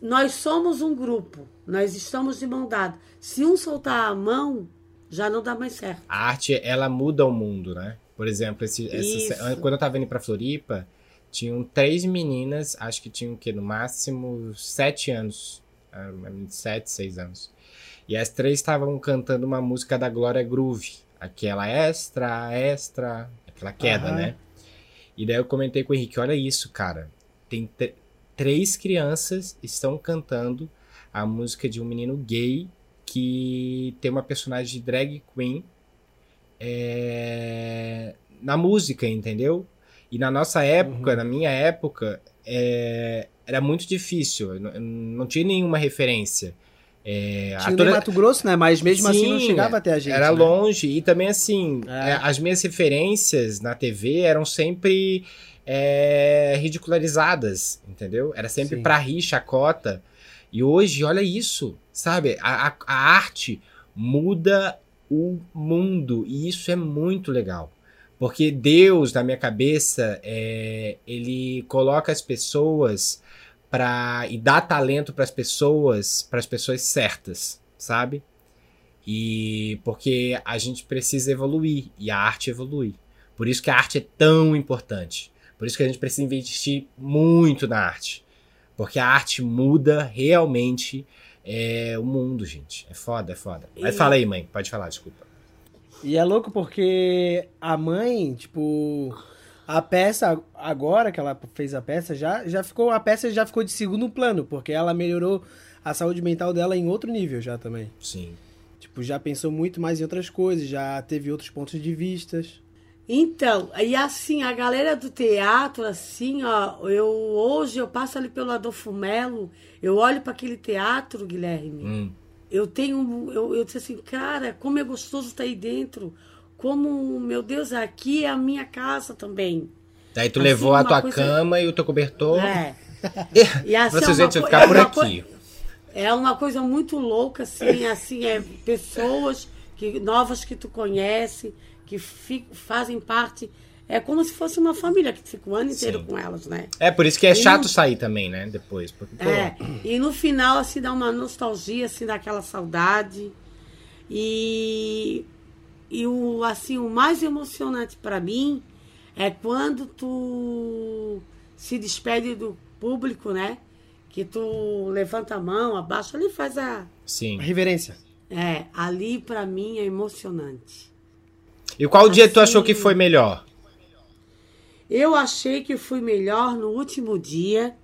Nós somos um grupo, nós estamos de mão dada. Se um soltar a mão, já não dá mais certo. A arte, ela muda o mundo, né? Por exemplo, esse, essa- quando eu tava indo pra Floripa, tinham três meninas, acho que tinham que no máximo sete anos. ah, Sete, seis anos. E as três estavam cantando uma música da Glória Groove. Aquela extra, extra, aquela queda, Aham. né? E daí eu comentei com o Henrique, olha isso, cara. Tem três crianças estão cantando a música de um menino gay que tem uma personagem de drag queen é, na música, entendeu? E na nossa época, Uhum. na minha época, é, era muito difícil. Não, não tinha nenhuma referência. É, Tinha Mato Grosso, né? Mas mesmo assim não Sim, chegava até a gente. Era né? longe. E também, assim, é, as minhas referências na TV eram sempre é, ridicularizadas, entendeu? Era sempre Sim. pra rir, chacota. E hoje, olha isso, sabe? A, a- a arte muda o mundo. E isso é muito legal. Porque Deus, na minha cabeça, é, ele coloca as pessoas para e dá talento para as pessoas, para as pessoas certas, sabe? E porque a gente precisa evoluir e a arte evolui. Por isso que a arte é tão importante. Por isso que a gente precisa investir muito na arte. Porque a arte muda realmente é, o mundo, gente. É foda, é foda. Mas E- fala aí, mãe. Pode falar, desculpa. E é louco porque a mãe, tipo, a peça agora que ela fez a peça já já ficou a peça já ficou de segundo plano, porque ela melhorou a saúde mental dela em outro nível já também. Sim. Tipo, já pensou muito mais em outras coisas, já teve outros pontos de vistas. Então, e assim, a galera do teatro, assim, ó, eu hoje eu passo ali pelo Adolfo Melo, eu olho para aquele teatro, Guilherme, Hum. eu tenho, eu, eu disse assim, cara, como é gostoso estar aí dentro, como, meu Deus, aqui é a minha casa também. Daí tu Assim, levou a tua coisa- cama e o teu cobertor. É. E assim, Vocês é co- ficar é por aqui. co- É uma coisa muito louca, assim, assim, é pessoas que, novas que tu conhece, que fi- fazem parte. É como se fosse uma família que tu fica o ano inteiro Sim. com elas, né? É, por isso que é E chato não- sair também, né? Depois. Porque, pô, É, e no final, assim, dá uma nostalgia, assim, daquela saudade. E, e o, assim, o mais emocionante para mim é quando tu se despede do público, né? Que tu levanta a mão, abaixa ali e faz a... Sim. Reverência. É, ali para mim é emocionante. E qual dia tu Assim- achou que foi melhor? Eu achei que fui melhor no último dia.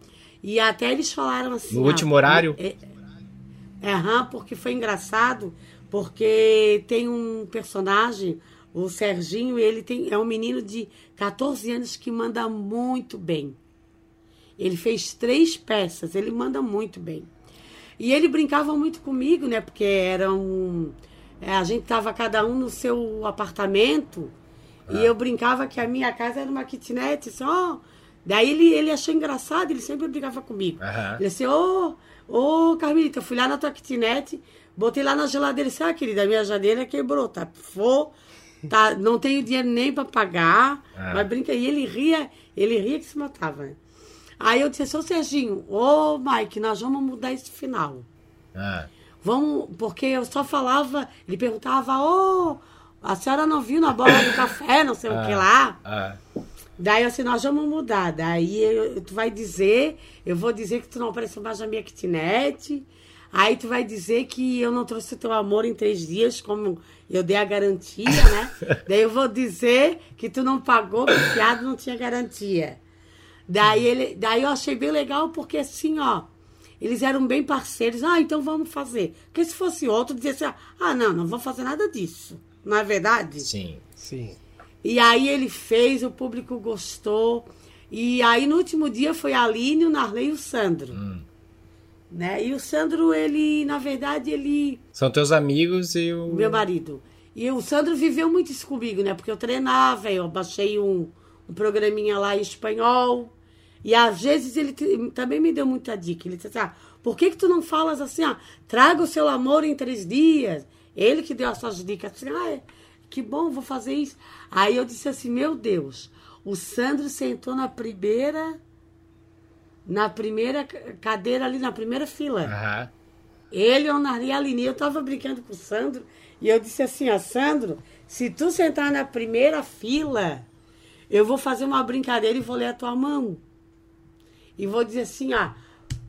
E até eles falaram assim. No ah, último horário? É, é, aham, porque foi engraçado. Porque tem um personagem, o Serginho, ele tem, é um menino de 14 anos que manda muito bem. Ele fez três peças, ele manda muito bem. E ele brincava muito comigo, né? Porque era um. É, a gente tava cada um no seu apartamento. E eu brincava que a minha casa era uma kitnet, só. Daí ele, ele achou engraçado, ele sempre brincava comigo. Aham. Ele disse, ô, ô Carmelita, eu fui lá na tua kitnet, botei lá na geladeira. Ele disse, ah, querida, a minha geladeira quebrou, tá? For, tá não tenho dinheiro nem pra pagar. Ah. Mas brinca, e ele ria, ele ria que se matava. né? Aí eu disse, ô Serginho, ô Mike, nós vamos mudar esse final. Ah, Vamos, porque eu só falava, ele perguntava, ô, a senhora não viu na bola do café, não sei o que lá. ah. Daí assim, nós vamos mudar. Daí eu- tu vai dizer, eu vou dizer que tu não apareceu mais na minha kitnet. Aí tu vai dizer que eu não trouxe teu amor em três dias, como eu dei a garantia, né? Daí eu vou dizer que tu não pagou, que o fiado não tinha garantia. Daí, ele, daí eu achei bem legal, porque assim, ó, eles eram bem parceiros. Ah, então vamos fazer. Porque se fosse outro, dizia assim, ah, não, não vou fazer nada disso. Não é verdade? Sim. Sim. E aí ele fez, o público gostou. E aí no último dia foi a Aline, o Narley e o Sandro. Né? E o Sandro, ele, na verdade, ele. São teus amigos e o. Meu marido. E o Sandro viveu muito isso comigo, né? Porque eu treinava, eu baixei um, um programinha lá em espanhol. E às vezes ele também me deu muita dica. Ele disse assim: ah, por que, que tu não falas assim, ah, traga o seu amor em três dias? Ele que deu essas dicas assim, ah, é, que bom, vou fazer isso. Aí eu disse assim, meu Deus, o Sandro sentou na primeira, na primeira ca- cadeira ali, na primeira fila. Aham. Ele, o Nari e a Aline. Eu tava brincando com o Sandro e eu disse assim, ó, Sandro, se tu sentar na primeira fila, eu vou fazer uma brincadeira e vou ler a tua mão. E vou dizer assim, ó,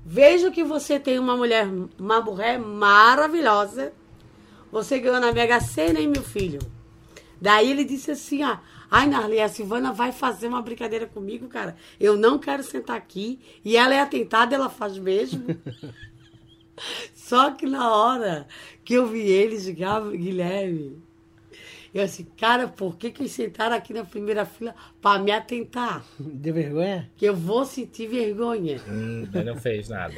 vejo que você tem uma mulher, uma mulher maravilhosa. Você ganhou na Mega Sena, hein, meu filho? Daí ele disse assim, ó, ai, Narli, a Silvana vai fazer uma brincadeira comigo, cara. Eu não quero sentar aqui. E ela é atentada, ela faz mesmo. Só que na hora que eu vi eles, Guilherme, eu assim, cara, por que que eles sentaram aqui na primeira fila pra me atentar? Deu vergonha? Que eu vou sentir vergonha. Hum, não fez nada.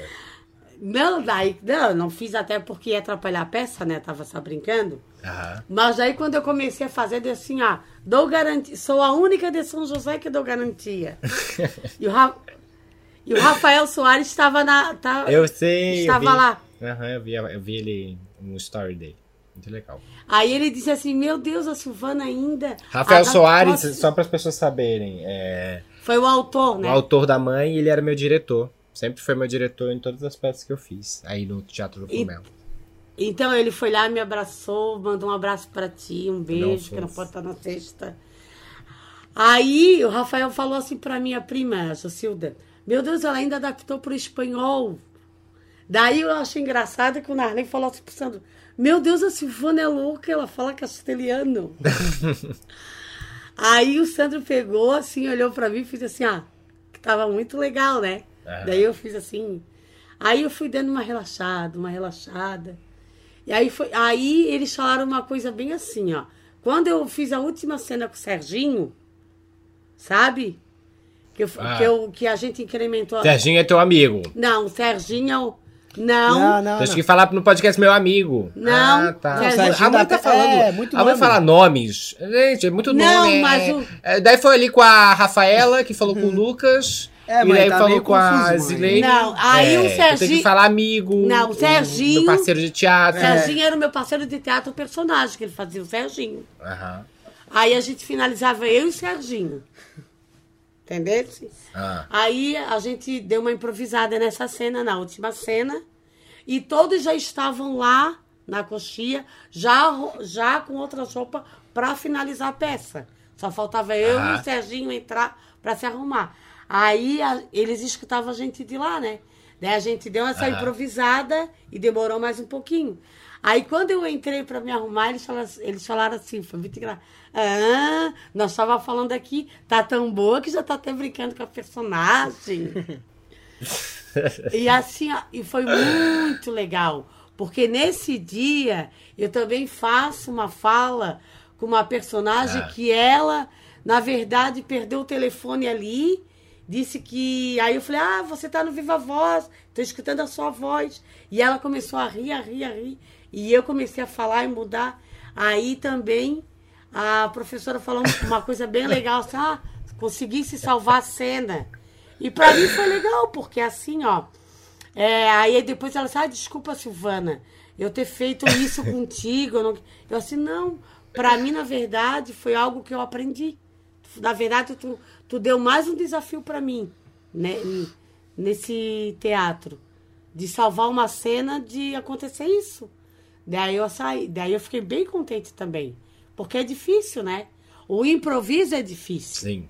Não, daí, não, não fiz até porque ia atrapalhar a peça, né? Tava só brincando. Aham. Mas aí quando eu comecei a fazer, eu disse assim, ah, dou garantia, sou a única de São José que dou garantia. e, o Ra- e o Rafael Soares estava na. tá- Eu sei. eu Estava vi. lá. Aham, eu vi, eu vi ele no story dele. Muito legal. Aí ele disse assim, meu Deus, a Silvana ainda. Rafael Soares, só para as pessoas saberem, é Foi o autor, o né? autor da mãe, ele era meu diretor. Sempre foi meu diretor em todas as peças que eu fiz. Aí no Teatro do E- Fumel. Então ele foi lá, me abraçou, mandou um abraço pra ti, um beijo, que não pode estar na sexta. Aí o Rafael falou assim pra minha prima, a Jocilda, meu Deus, ela ainda adaptou pro espanhol. Daí eu achei engraçado que o Narley falou assim pro Sandro, meu Deus, a Silvana é louca, ela fala castelhano. Aí o Sandro pegou assim, olhou pra mim e fez assim, ah, que tava muito legal, né? Daí eu fiz assim. Aí eu fui dando uma relaxada, uma relaxada. E aí foi, aí eles falaram uma coisa bem assim, ó. Quando eu fiz a última cena com o Serginho, sabe? Que, eu, Ah. que, eu, que a gente incrementou. Serginho é teu amigo. Não, o Serginho. Não. Não, não, não. que falar no podcast meu amigo. Não, Ah, tá. Serginho a mãe tá falando. é, muito a mãe nome. fala nomes. Gente, é muito Não, nome. é- mas o- é, daí foi ali com a Rafaela, que falou com o Lucas. É, e daí tá falou com a confuso, mãe. Zilene. Não, aí o tu Tem Serginho- que falar amigo. Não, o Serginho- Meu parceiro de teatro. Serginho era o meu parceiro de teatro, o personagem que ele fazia, o Serginho. Aham. Aí a gente finalizava eu e o Serginho. Entendeu? Ah. Aí a gente deu uma improvisada nessa cena, na última cena. E todos já estavam lá na coxia, já, já com outras roupas para finalizar a peça. Só faltava eu e Ah. o Serginho entrar para se arrumar. Aí a- eles escutavam a gente de lá, né? Daí a gente deu essa Aham. improvisada e demorou mais um pouquinho. Aí quando eu entrei para me arrumar, eles falaram, eles falaram assim, foi muito engraçado. Ah, nós estava falando aqui, tá tão boa que já tá até brincando com a personagem. E assim, e foi muito legal, porque nesse dia eu também faço uma fala com uma personagem Ah. que ela, na verdade, perdeu o telefone ali, disse que. Aí eu falei: Ah, você tá no Viva Voz, tô escutando a sua voz. E ela começou a rir, a rir, a rir. E eu comecei a falar e mudar. Aí também a professora falou uma coisa bem legal, assim, ah, consegui se salvar a cena. E pra mim foi legal, porque assim, ó. é, aí depois ela disse, ah, desculpa, Silvana, eu ter feito isso contigo. Eu, não... eu assim, não. Pra mim, na verdade, foi algo que eu aprendi. Na verdade, tu, tu deu mais um desafio pra mim, né, nesse teatro. De salvar uma cena de acontecer isso. Daí eu saí, daí eu fiquei bem contente também. Porque é difícil, né? O improviso é difícil. Sim.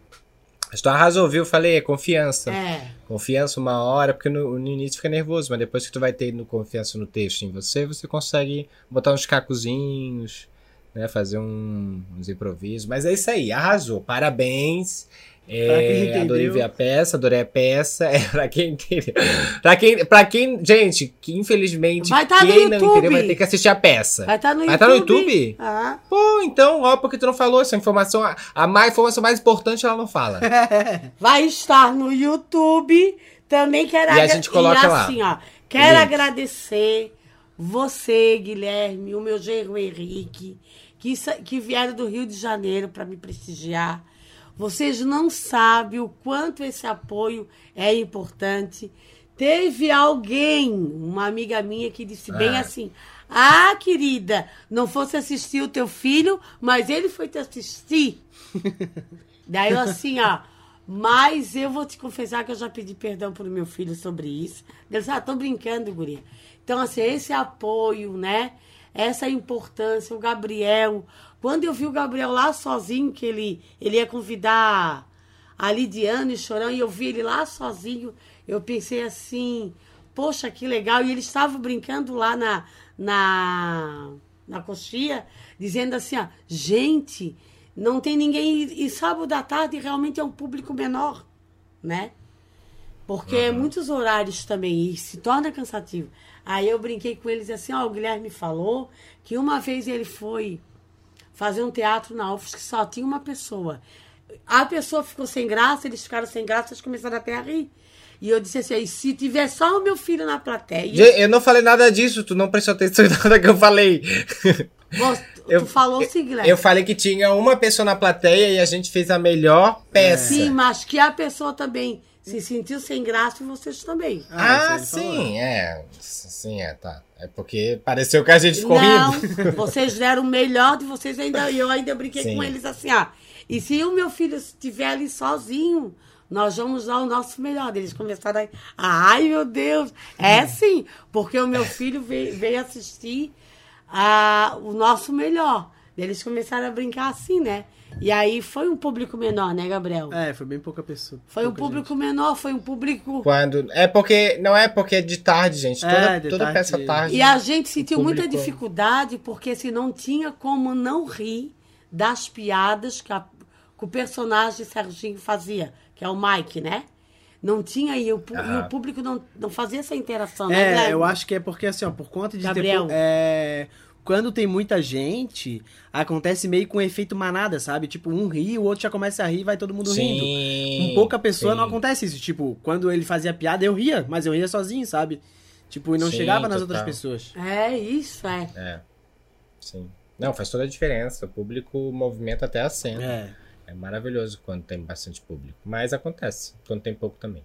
Mas tu arrasou, viu? Falei, é confiança. É. Confiança uma hora, porque no, no início fica nervoso, mas depois que tu vai tendo confiança no texto em você, você consegue botar uns cacozinhos, né? Fazer um- uns improvisos. Mas é isso aí, arrasou. Parabéns. É, adorei ver a peça, adorei a peça. É, pra quem entendeu. pra quem, pra quem, gente, que infelizmente Vai tá quem não entendeu vai ter que assistir a peça. Vai estar no Vai YouTube. tá no YouTube? Ah. Pô, então, ó, porque tu não falou essa informação, a, a informação mais importante ela não fala. Vai estar no YouTube. Também quero E a gente coloca e lá. assim, ó. Quero agradecer você, Guilherme, o meu genro Henrique, que, que vieram do Rio de Janeiro para me prestigiar. Vocês não sabem o quanto esse apoio é importante. Teve alguém, uma amiga minha, que disse bem Ah. assim: Ah, querida, não fosse assistir o teu filho, mas ele foi te assistir. Daí eu assim, ó. Mas eu vou te confessar que eu já pedi perdão pro meu filho sobre isso. Ele disse, ah, tô brincando, guria. Então, assim, esse apoio, né? Essa importância, o Gabriel. Quando eu vi o Gabriel lá sozinho, que ele, ele ia convidar a Lidiane e Chorão, e eu vi ele lá sozinho, eu pensei assim, poxa, que legal. E ele estava brincando lá na, na, na coxia, dizendo assim, ó, gente, não tem ninguém. E, e sábado à tarde realmente é um público menor, né? Porque é muitos horários também e se torna cansativo. Aí eu brinquei com eles assim, ó, o Guilherme falou que uma vez ele foi fazer um teatro na UFS que só tinha uma pessoa. A pessoa ficou sem graça, eles ficaram sem graça, eles começaram até a rir. E eu disse assim, se tiver só o meu filho na plateia, Eu não falei nada disso, tu não prestou atenção em nada que eu falei. Eu- tu falou assim, Guilherme. Eu falei que tinha uma pessoa na plateia e a gente fez a melhor peça. Sim, mas que a pessoa também se sentiu sem graça e vocês também. Ah, falou. sim, é. Sim, é, tá. É porque pareceu que a gente ficou Não, rindo. vocês deram o melhor de vocês ainda. E eu ainda brinquei Sim. com eles assim, ah. E se o meu filho estiver ali sozinho, nós vamos dar o nosso melhor. Eles começaram a. Ai, meu Deus! É sim, porque o meu filho veio, veio assistir a, o nosso melhor. Eles começaram a brincar assim, né? E aí foi um público menor, né, Gabriel? É, foi bem pouca pessoa. Foi um pouca público menor, foi um público. Quando. É porque. Não é porque é de tarde, gente. É, Toda, de toda tarde. peça tarde. E a gente sentiu muita público- dificuldade porque se não tinha como não rir das piadas que, a- que o personagem Serginho fazia, que é o Mike, né? Não tinha e o, e o público não, não fazia essa interação, né, É, eu acho que é porque assim, ó, por conta de Gabriel. ter. É, quando tem muita gente, acontece meio com um efeito manada, sabe? Tipo, um ri, o outro já começa a rir e vai todo mundo rindo. Sim. Com pouca pessoa sim. não acontece isso. Tipo, quando ele fazia piada, eu ria, mas eu ria sozinho, sabe? Tipo, e não Sim, chegava nas total. outras pessoas. É isso, é. É. Sim. Não, faz toda a diferença. O público movimenta até a cena. É. É maravilhoso quando tem bastante público. Mas acontece, quando tem pouco também.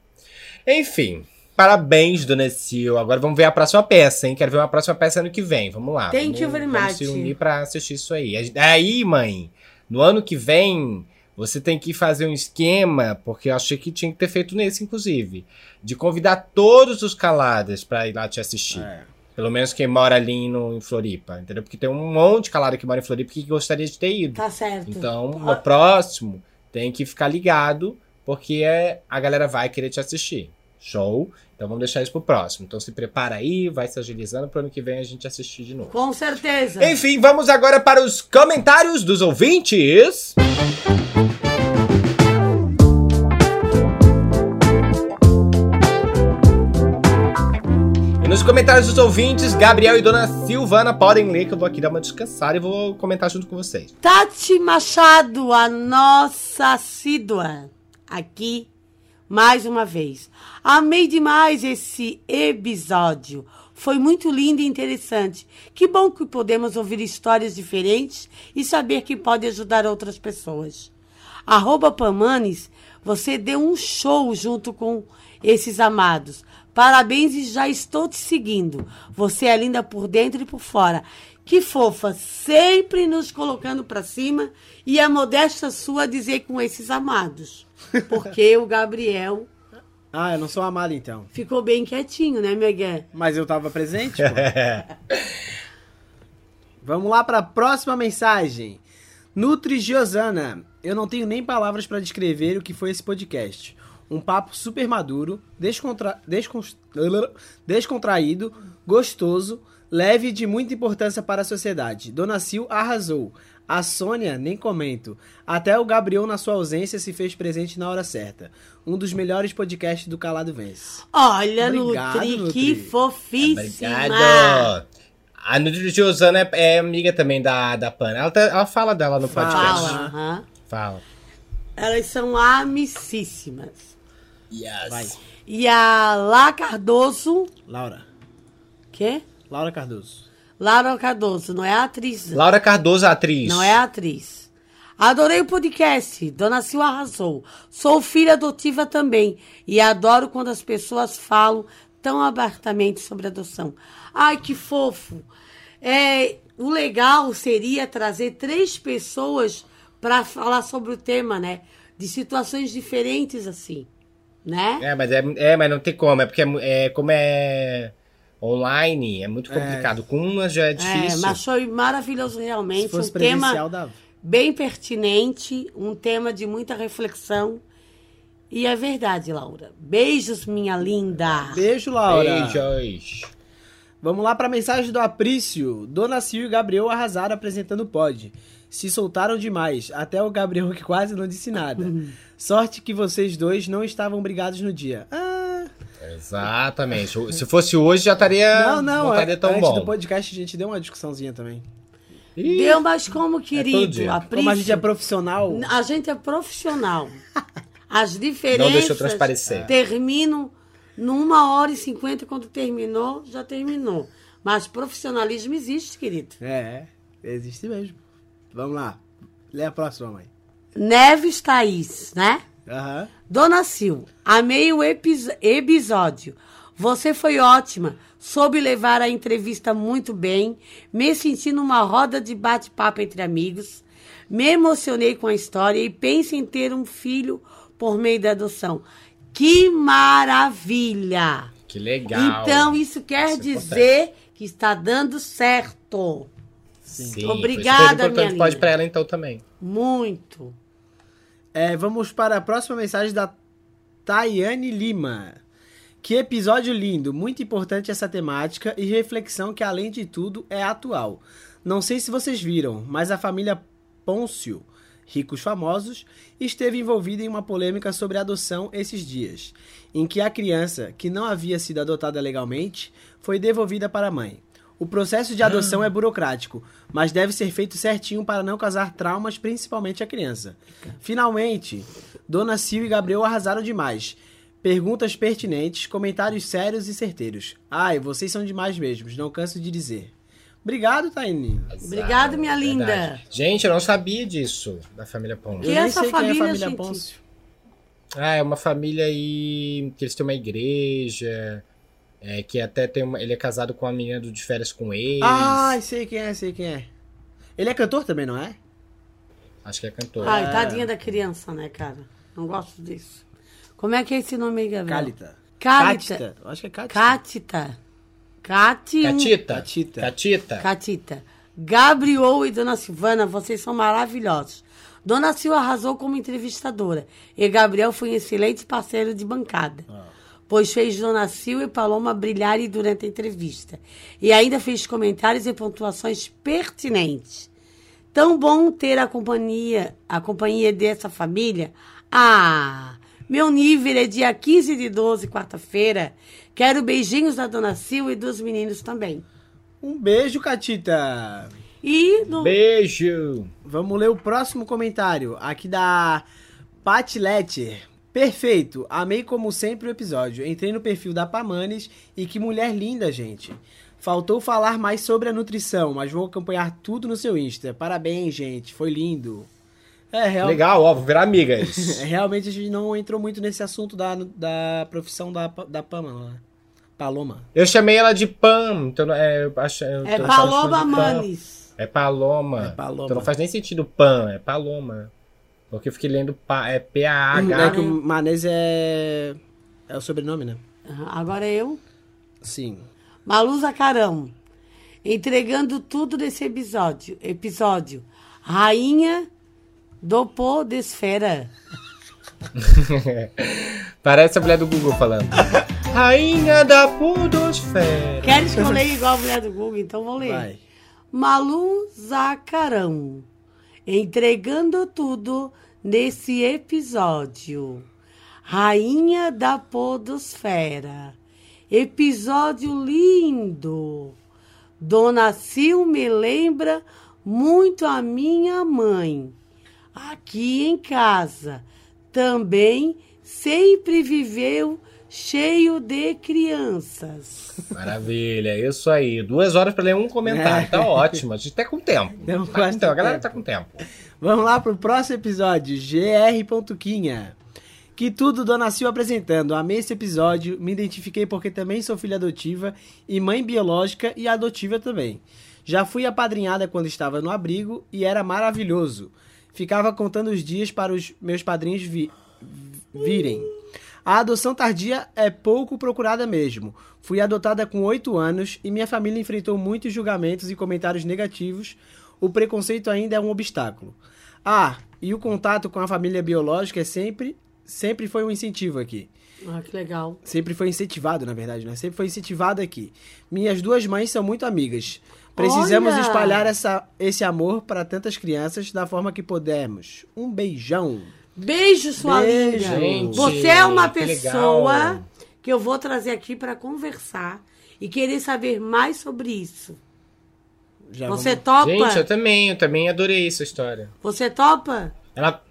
Enfim, parabéns, Dona Sil. Agora vamos ver a próxima peça, hein? Quero ver uma próxima peça ano que vem. Vamos lá. Thank vamos, you very vamos much. se unir pra assistir isso aí. Aí, mãe, no ano que vem, você tem que fazer um esquema, porque eu achei que tinha que ter feito nesse, inclusive, de convidar todos os caladas pra ir lá te assistir. É. Pelo menos quem mora ali no, em Floripa, entendeu? Porque tem um monte de calada que mora em Floripa que gostaria de ter ido. Tá certo. Então, no próximo, tem que ficar ligado, porque é, a galera vai querer te assistir. Show? Então vamos deixar isso pro próximo. Então se prepara aí, vai se agilizando pro ano que vem a gente assistir de novo. Com certeza. Enfim, vamos agora para os comentários dos ouvintes. E nos comentários dos ouvintes, Gabriel e Dona Silvana podem ler, que eu vou aqui dar uma descansada e vou comentar junto com vocês. Tati Machado, a nossa assídua, aqui mais uma vez. Amei demais esse episódio. Foi muito lindo e interessante. Que bom que podemos ouvir histórias diferentes e saber que pode ajudar outras pessoas. Arroba Pamanes, você deu um show junto com esses amados. Parabéns e já estou te seguindo. Você é linda por dentro e por fora. Que fofa, sempre nos colocando pra cima e a modesta sua dizer com esses amados. Porque o Gabriel Ah, eu não sou amado então. ficou bem quietinho, né, Miguel? Mas eu tava presente, pô. Vamos lá pra próxima mensagem. Nutri Giosana. Eu não tenho nem palavras pra descrever o que foi esse podcast. Um papo super maduro, descontra... descon- descontraído, gostoso, leve e de muita importância para a sociedade. Dona Sil arrasou. A Sônia, nem comento. Até o Gabriel, na sua ausência, se fez presente na hora certa. Um dos melhores podcasts do Calado Vence. Olha, Obrigado, Nutri, Nutri. que fofíssima. Obrigado! A Nutrigiosana é, é amiga também da, da Pana. Ela, tá- ela fala dela no Fala. podcast. Fala, aham. Fala. Elas são amicíssimas. Yes. Vai. E a Lá Cardoso. Laura. Quê? Laura Cardoso. Laura Cardoso, não é a atriz. Laura Cardoso, a atriz. Não é atriz. Adorei o podcast. Dona Sil arrasou. Sou filha adotiva também. E adoro quando as pessoas falam tão abertamente sobre adoção. Ai, que fofo. É, o legal seria trazer três pessoas para falar sobre o tema, né? De situações diferentes, assim. Né? É, mas, é, é, mas não tem como. É porque é, é, como é online, é muito complicado. Com uma já é É, difícil. mas foi maravilhoso Se realmente. fosse um tema dava. bem pertinente, um tema de muita reflexão. E é verdade, Laura. Beijos, minha linda. Beijo, Laura. Beijos. Vamos lá pra mensagem do Aprício. Dona Sil e Gabriel arrasaram apresentando o pod. Se soltaram demais, até o Gabriel que quase não disse nada. Sorte que vocês dois não estavam brigados no dia. Ah, Exatamente. Se fosse hoje, já estaria. Não, não, estaria é, tão antes bom. do podcast a gente deu uma discussãozinha também. Ih, Deu, mas como, todo querido? dia. a Como a gente é profissional, A gente é profissional. As diferenças Não deixou transparecer. terminam numa hora e cinquenta. Quando terminou, já terminou. Mas profissionalismo existe, querido. é, existe mesmo. Vamos lá. Lê a próxima, mãe. Neves Thaís, né? Dona Sil, amei o epis- episódio. Você foi ótima. Soube levar a entrevista muito bem. Me senti numa roda de bate-papo entre amigos. Me emocionei com a história e penso em ter um filho por meio da adoção. Que maravilha! Que legal. Então, isso quer Isso é dizer que está dando certo. Sim, Obrigada, foi super importante. minha Pode linda. pra ela então também. Muito. É, vamos para a próxima mensagem da Tayane Lima. Que episódio lindo, muito importante essa temática e reflexão que, além de tudo, é atual. Não sei se vocês viram, mas a família Pôncio, ricos famosos, esteve envolvida em uma polêmica sobre adoção esses dias, em que a criança, que não havia sido adotada legalmente, foi devolvida para a mãe. O processo de adoção é burocrático, mas deve ser feito certinho para não causar traumas, principalmente a criança. Finalmente, Dona Sil e Gabriel arrasaram demais. Perguntas pertinentes, comentários sérios e certeiros. Ai, vocês são demais mesmo, não canso de dizer. Obrigado, Taini. Obrigado, minha linda. Verdade. Gente, eu não sabia disso, da família Eu nem essa sei quem é a família, família gente? Pôncio. Ah, é uma família aí que eles têm uma igreja, é, que até tem uma, ele é casado com uma menina do de férias com ex. Ai, sei quem é, sei quem é. Ele é cantor também, não é? Acho que é cantor. Ai, tadinha da criança, né, cara? Não gosto disso. Como é que é esse nome aí, Gabriel? Cálita. Cálita. Cátita. Eu Acho que é Cátita. Catita. Cati... Catita. Catita. Catita. Catita. Gabriel e Dona Silvana, vocês são maravilhosos. Dona Sil arrasou como entrevistadora. E Gabriel foi um excelente parceiro de bancada. Pois fez Dona Sil e Paloma brilharem durante a entrevista. E ainda fez comentários e pontuações pertinentes. Tão bom ter a companhia, a companhia dessa família. Ah, meu nível é dia 15 de 12, quarta-feira. Quero beijinhos da Dona Sil e dos meninos também. Um beijo, Catita. E no... Beijo. Vamos ler o próximo comentário, aqui da Pat Letter. Perfeito, amei como sempre o episódio. Entrei no perfil da Pamanes e que mulher linda, gente. Faltou falar mais sobre a nutrição, mas vou acompanhar tudo no seu Insta. Parabéns, gente, foi lindo. É, real... Legal, ó, vou virar amigas. é, realmente a gente não entrou muito nesse assunto da, da profissão da, da Pamela. né? Paloma. Eu chamei ela de Pam, então não- é, eu acho, eu É Paloma. Manes. É Paloma. É Paloma. Então não faz nem sentido Pam, é Paloma. Porque eu fiquei lendo pa, é P-A-H. É que o Manese é. É o sobrenome, né? Agora eu, Sim. Malusa Carão, entregando tudo nesse episódio. Episódio. Rainha do Podesfera. Parece a mulher do Google falando. Rainha da Podosfera. Queres que eu leia igual a mulher do Google? Então vou ler. Vai. Malu Zacarão, entregando tudo nesse episódio. Rainha da Podosfera. Episódio lindo. Dona Sil me lembra muito a minha mãe. Aqui em casa também sempre viveu cheio de crianças. Maravilha, isso aí. Duas horas pra ler um comentário. Tá ótimo. A gente tá com tempo. Temos Tá com tempo. A galera tá com tempo. Vamos lá pro próximo episódio, GR. Quinha. Que tudo, Dona Sil apresentando. Amei esse episódio, me identifiquei porque também sou filha adotiva e mãe biológica e adotiva também. Já fui apadrinhada quando estava no abrigo e era maravilhoso. Ficava contando os dias para os meus padrinhos vi- virem. A adoção tardia é pouco procurada mesmo. Fui adotada com 8 anos e minha família enfrentou muitos julgamentos e comentários negativos. O preconceito ainda é um obstáculo. Ah, e o contato com a família biológica é sempre, sempre foi um incentivo aqui. Ah, que legal. Sempre foi incentivado, na verdade, né? Sempre foi incentivado aqui. Minhas duas mães são muito amigas. Precisamos Olha! espalhar essa, esse amor para tantas crianças da forma que pudermos. Um beijão. Beijo, sua Beijo. linda. Gente, Você é uma que pessoa legal. que eu vou trazer aqui para conversar e querer saber mais sobre isso. Já Você vamos- topa? Gente, eu também, eu também adorei essa história. Você topa? Ela.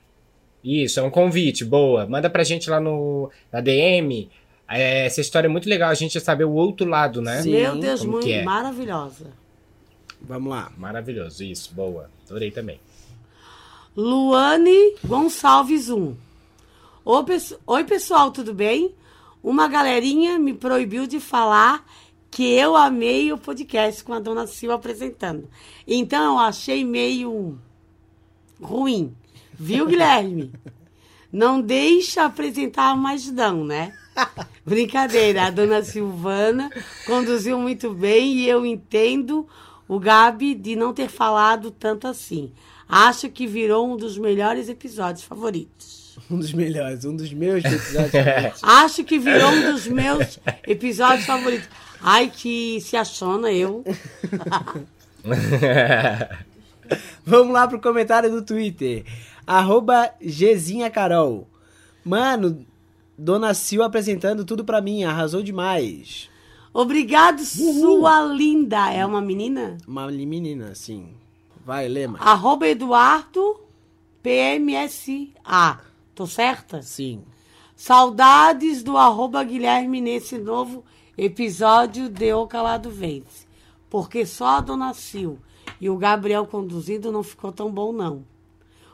Isso, é um convite, boa. Manda pra gente lá no na DM. É, essa história é muito legal, a gente já saber o outro lado, né? Sim. Meu Deus, Como muito é? maravilhosa. Vamos lá. Maravilhoso, isso, boa. Adorei também. Luane Gonçalves 1. Oi, pes- Oi, pessoal, tudo bem? Uma galerinha me proibiu de falar que eu amei o podcast com a dona Sil apresentando. Então eu achei meio ruim. Viu, Guilherme? Não deixa apresentar mais não, né? Brincadeira, a dona Silvana conduziu muito bem e eu entendo o Gabi de não ter falado tanto assim. Acho que virou um dos melhores episódios favoritos. Um dos melhores, um dos meus episódios. favoritos. Acho que virou um dos meus episódios favoritos. Ai, que se achona eu. Vamos lá pro comentário do Twitter. Arroba Gzinha Carol. Mano, Dona Sil apresentando tudo pra mim, arrasou demais. Obrigado, sua linda. É uma menina? Uma menina, sim. Vai, Lema. Arroba Eduardo PMSA. Tô certa? Sim. Saudades do arroba Guilherme nesse novo episódio de O Calado Vence. Porque só a Dona Sil e o Gabriel conduzindo não ficou tão bom, não.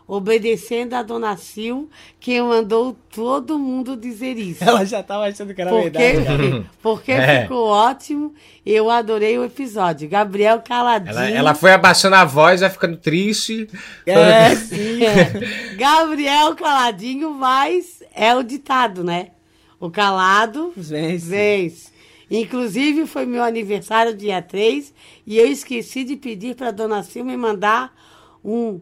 Obedecendo a Dona Sil, que mandou todo mundo dizer isso. Ela já tava achando que era Porque, verdade. porque É. ficou ótimo. Eu adorei o episódio. Gabriel caladinho. Ela, ela foi abaixando a voz, vai ficando triste. É, sim. É. Gabriel caladinho, mas é o ditado, né? O calado Vence. vence. Inclusive, foi meu aniversário dia 3 e eu esqueci de pedir para dona Sil me mandar um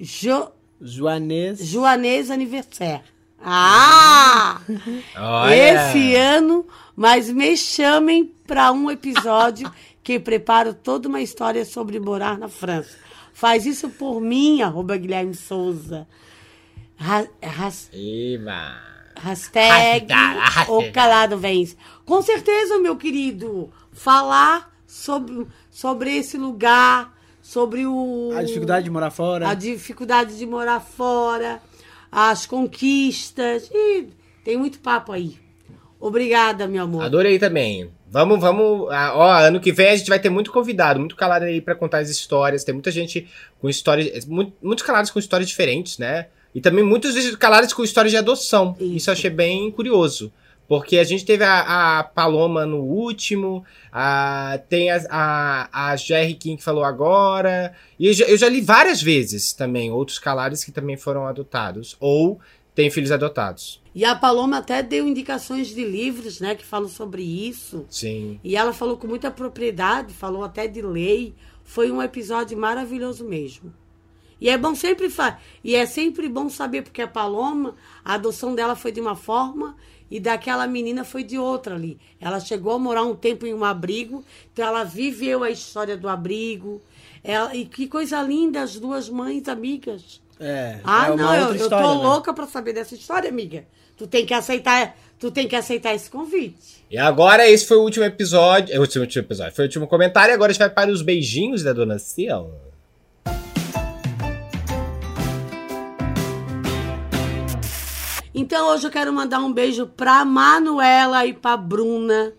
jo, Joanês. Joanês aniversário. Ah! Olha. Esse ano, mas me chamem para um episódio que preparo toda uma história sobre morar na França. Faz isso por mim, arroba Guilherme Souza. Ra- ras- Eba. Hashtag Hashtag. o calado vence. Com certeza, meu querido, falar sobre, sobre esse lugar, sobre o... A dificuldade de morar fora. A dificuldade de morar fora, as conquistas. Ih, tem muito papo aí. Obrigada, meu amor. Adorei também. Vamos, vamos. ah, Ó, ano que vem a gente vai ter muito convidado, muito calado aí pra contar as histórias. Tem muita gente com histórias. mu- Muitos calados com histórias diferentes, né? E também muitos calados com histórias de adoção. Isso, Isso. eu achei bem curioso. Porque a gente teve a, a Paloma no último, a, tem a, a, a Jerry King que falou agora. E eu já, eu já li várias vezes também outros calados que também foram adotados. Ou têm filhos adotados. E a Paloma até deu indicações de livros, né, que falam sobre isso. Sim. E ela falou com muita propriedade, falou até de lei. Foi um episódio maravilhoso mesmo. E é bom sempre e é sempre bom saber porque a Paloma, a adoção dela foi de uma forma e daquela menina foi de outra ali. Ela chegou a morar um tempo em um abrigo, então ela viveu a história do abrigo. Ela, e que coisa linda as duas mães amigas. É. Ah, é uma não, eu, outra eu história, tô né? louca pra saber dessa história, amiga. Tu tem que aceitar, tu tem que aceitar esse convite. E agora esse foi o último episódio. É o último, último episódio. Foi o último comentário. E agora a gente vai para os beijinhos da dona Sil. Então hoje eu quero mandar um beijo pra Manuela e pra Bruna,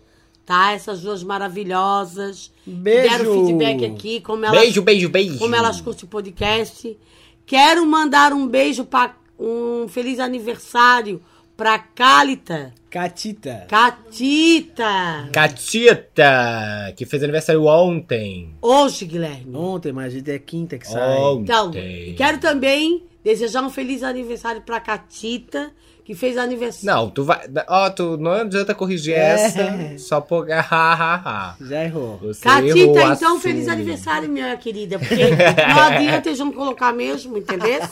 tá? Essas duas maravilhosas. Beijo. Deram feedback aqui, como elas, Beijo, beijo, beijo. como elas curtem o podcast. Quero mandar um beijo para um feliz aniversário pra Cálita, Catita. Catita. Catita, que fez aniversário ontem. Hoje, Guilherme. Ontem, mas é quinta que sai. Ontem. Então, quero também desejar um feliz aniversário pra Catita, que fez aniversário. Não, tu vai. Ó, tu não adianta corrigir É. essa só por. Já errou. Você Catita, errou, então, assume. feliz aniversário, minha querida. Porque não adianta eles vão colocar mesmo, entendeu?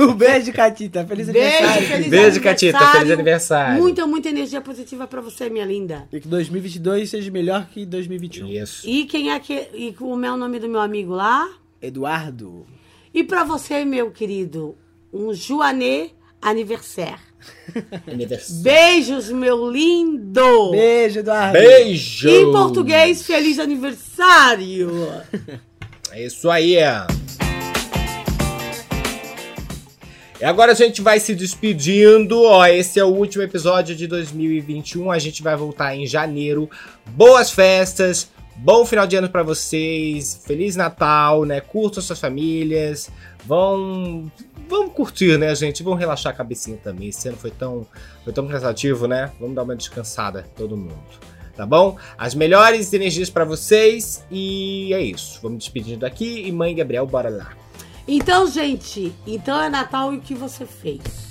Um beijo, Catita. Feliz Beijo, aniversário. feliz Beijo, Catita, feliz aniversário. Muita, muita energia positiva pra você, minha linda. E que 2022 seja melhor que 2021. Isso. E quem é que. E como é o nome do meu amigo lá? Eduardo. E pra você, meu querido, um Joanê aniversário. Beijos, meu lindo! Beijo, Eduardo. Beijo! Em português, feliz aniversário! É isso aí. E agora a gente vai se despedindo. Ó, esse é o último episódio de 2021. A gente vai voltar em janeiro. Boas festas, bom final de ano para vocês. Feliz Natal, né? Curtam suas famílias. Vão vamos curtir, né, gente? Vamos relaxar a cabecinha também. Esse ano foi tão foi tão cansativo, né? Vamos dar uma descansada todo mundo. Tá bom? As melhores energias para vocês e é isso. Vamos despedindo daqui e mãe Gabriel, bora lá. Então, gente, então é Natal e o que você fez?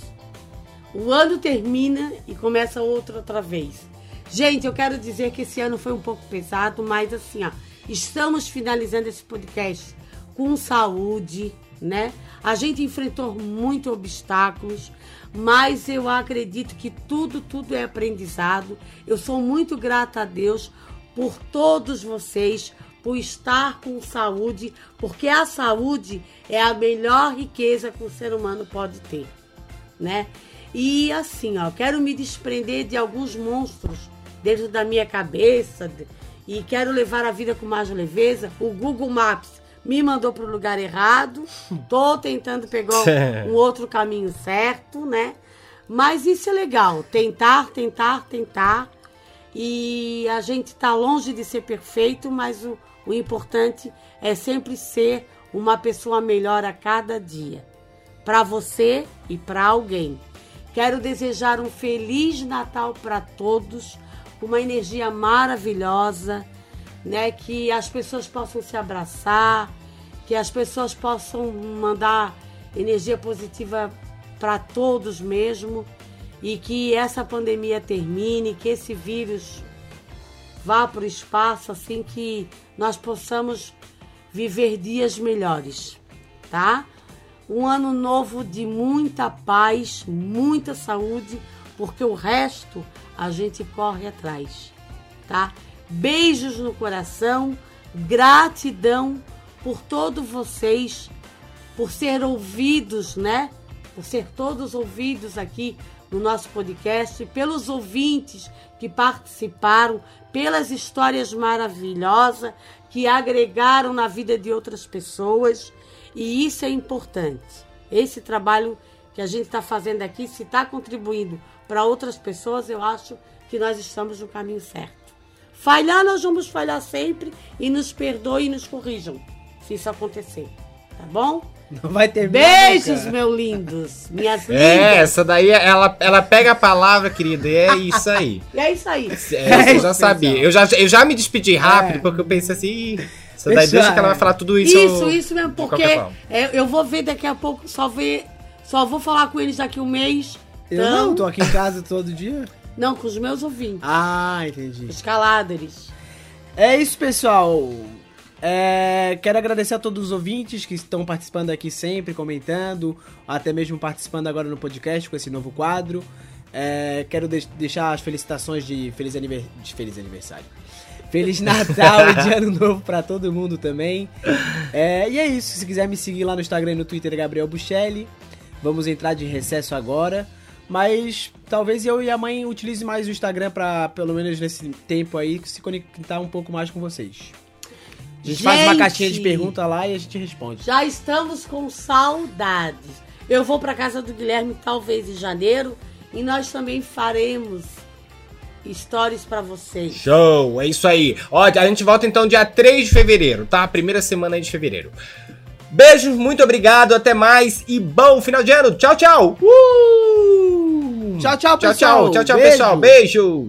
O ano termina e começa outro outra vez. Gente, eu quero dizer que esse ano foi um pouco pesado, mas assim, ó, estamos finalizando esse podcast com saúde, né? A gente enfrentou muitos obstáculos, mas eu acredito que tudo, tudo é aprendizado. Eu sou muito grata a Deus por todos vocês, por estar com saúde, porque a saúde é a melhor riqueza que o ser humano pode ter, né? E assim, ó, quero me desprender de alguns monstros dentro da minha cabeça e quero levar a vida com mais leveza. O Google Maps me mandou para o lugar errado. Tô tentando pegar um outro caminho certo, né? Mas isso é legal, tentar, tentar, tentar. E a gente tá longe de ser perfeito, mas o, o importante é sempre ser uma pessoa melhor a cada dia, para você e para alguém. Quero desejar um feliz Natal para todos, uma energia maravilhosa, né? Que as pessoas possam se abraçar, que as pessoas possam mandar energia positiva para todos mesmo e que essa pandemia termine, que esse vírus vá para o espaço assim que nós possamos viver dias melhores, tá? Um ano novo de muita paz, muita saúde, porque o resto a gente corre atrás, tá? Beijos no coração, gratidão por todos vocês, por ser ouvidos, né? Por ser todos ouvidos aqui no nosso podcast, pelos ouvintes que participaram, pelas histórias maravilhosas que agregaram na vida de outras pessoas. E isso é importante. Esse trabalho que a gente está fazendo aqui, se está contribuindo para outras pessoas, eu acho que nós estamos no caminho certo. Falhar, nós vamos falhar sempre e nos perdoem e nos corrijam, se isso acontecer. Tá bom? Não vai ter Beijos, meus lindos. Minhas lindas. É, essa daí, ela, ela pega a palavra, querida, e é isso aí. E é isso aí. É, eu já sabia. Eu já, eu já me despedi rápido, É. porque eu pensei assim, "Ih, essa daí Deixa- que ela vai falar tudo isso. Isso, isso mesmo, porque é, eu vou ver daqui a pouco, só ver, só vou falar com eles daqui um mês. Eu Então, não, tô aqui em casa todo dia. não, com os meus ouvintes, Ah, entendi. os caladres. É isso, pessoal. É, quero agradecer a todos os ouvintes que estão participando aqui sempre, comentando, até mesmo participando agora no podcast com esse novo quadro. É, quero de- deixar as felicitações de feliz, aniver- de feliz aniversário. Feliz Natal e de Ano Novo pra todo mundo também. É, e é isso. Se quiser me seguir lá no Instagram e no Twitter, Gabriel Buchelli. Vamos entrar de recesso agora. Mas talvez eu e a mãe utilize mais o Instagram pra, pelo menos nesse tempo aí, se conectar um pouco mais com vocês. A gente, faz uma Gente! caixinha de pergunta lá e a gente responde. Já estamos com saudades. Eu vou para casa do Guilherme talvez em janeiro e nós também faremos stories para vocês. Show, é isso aí. Ó, a gente volta então dia 3 de fevereiro, tá? Primeira semana aí de fevereiro. Beijos, muito obrigado, até mais e bom final de ano. Tchau, tchau. Uh! Tchau, tchau, Tchau, pessoal. tchau, tchau, tchau, Beijo. pessoal. Beijo.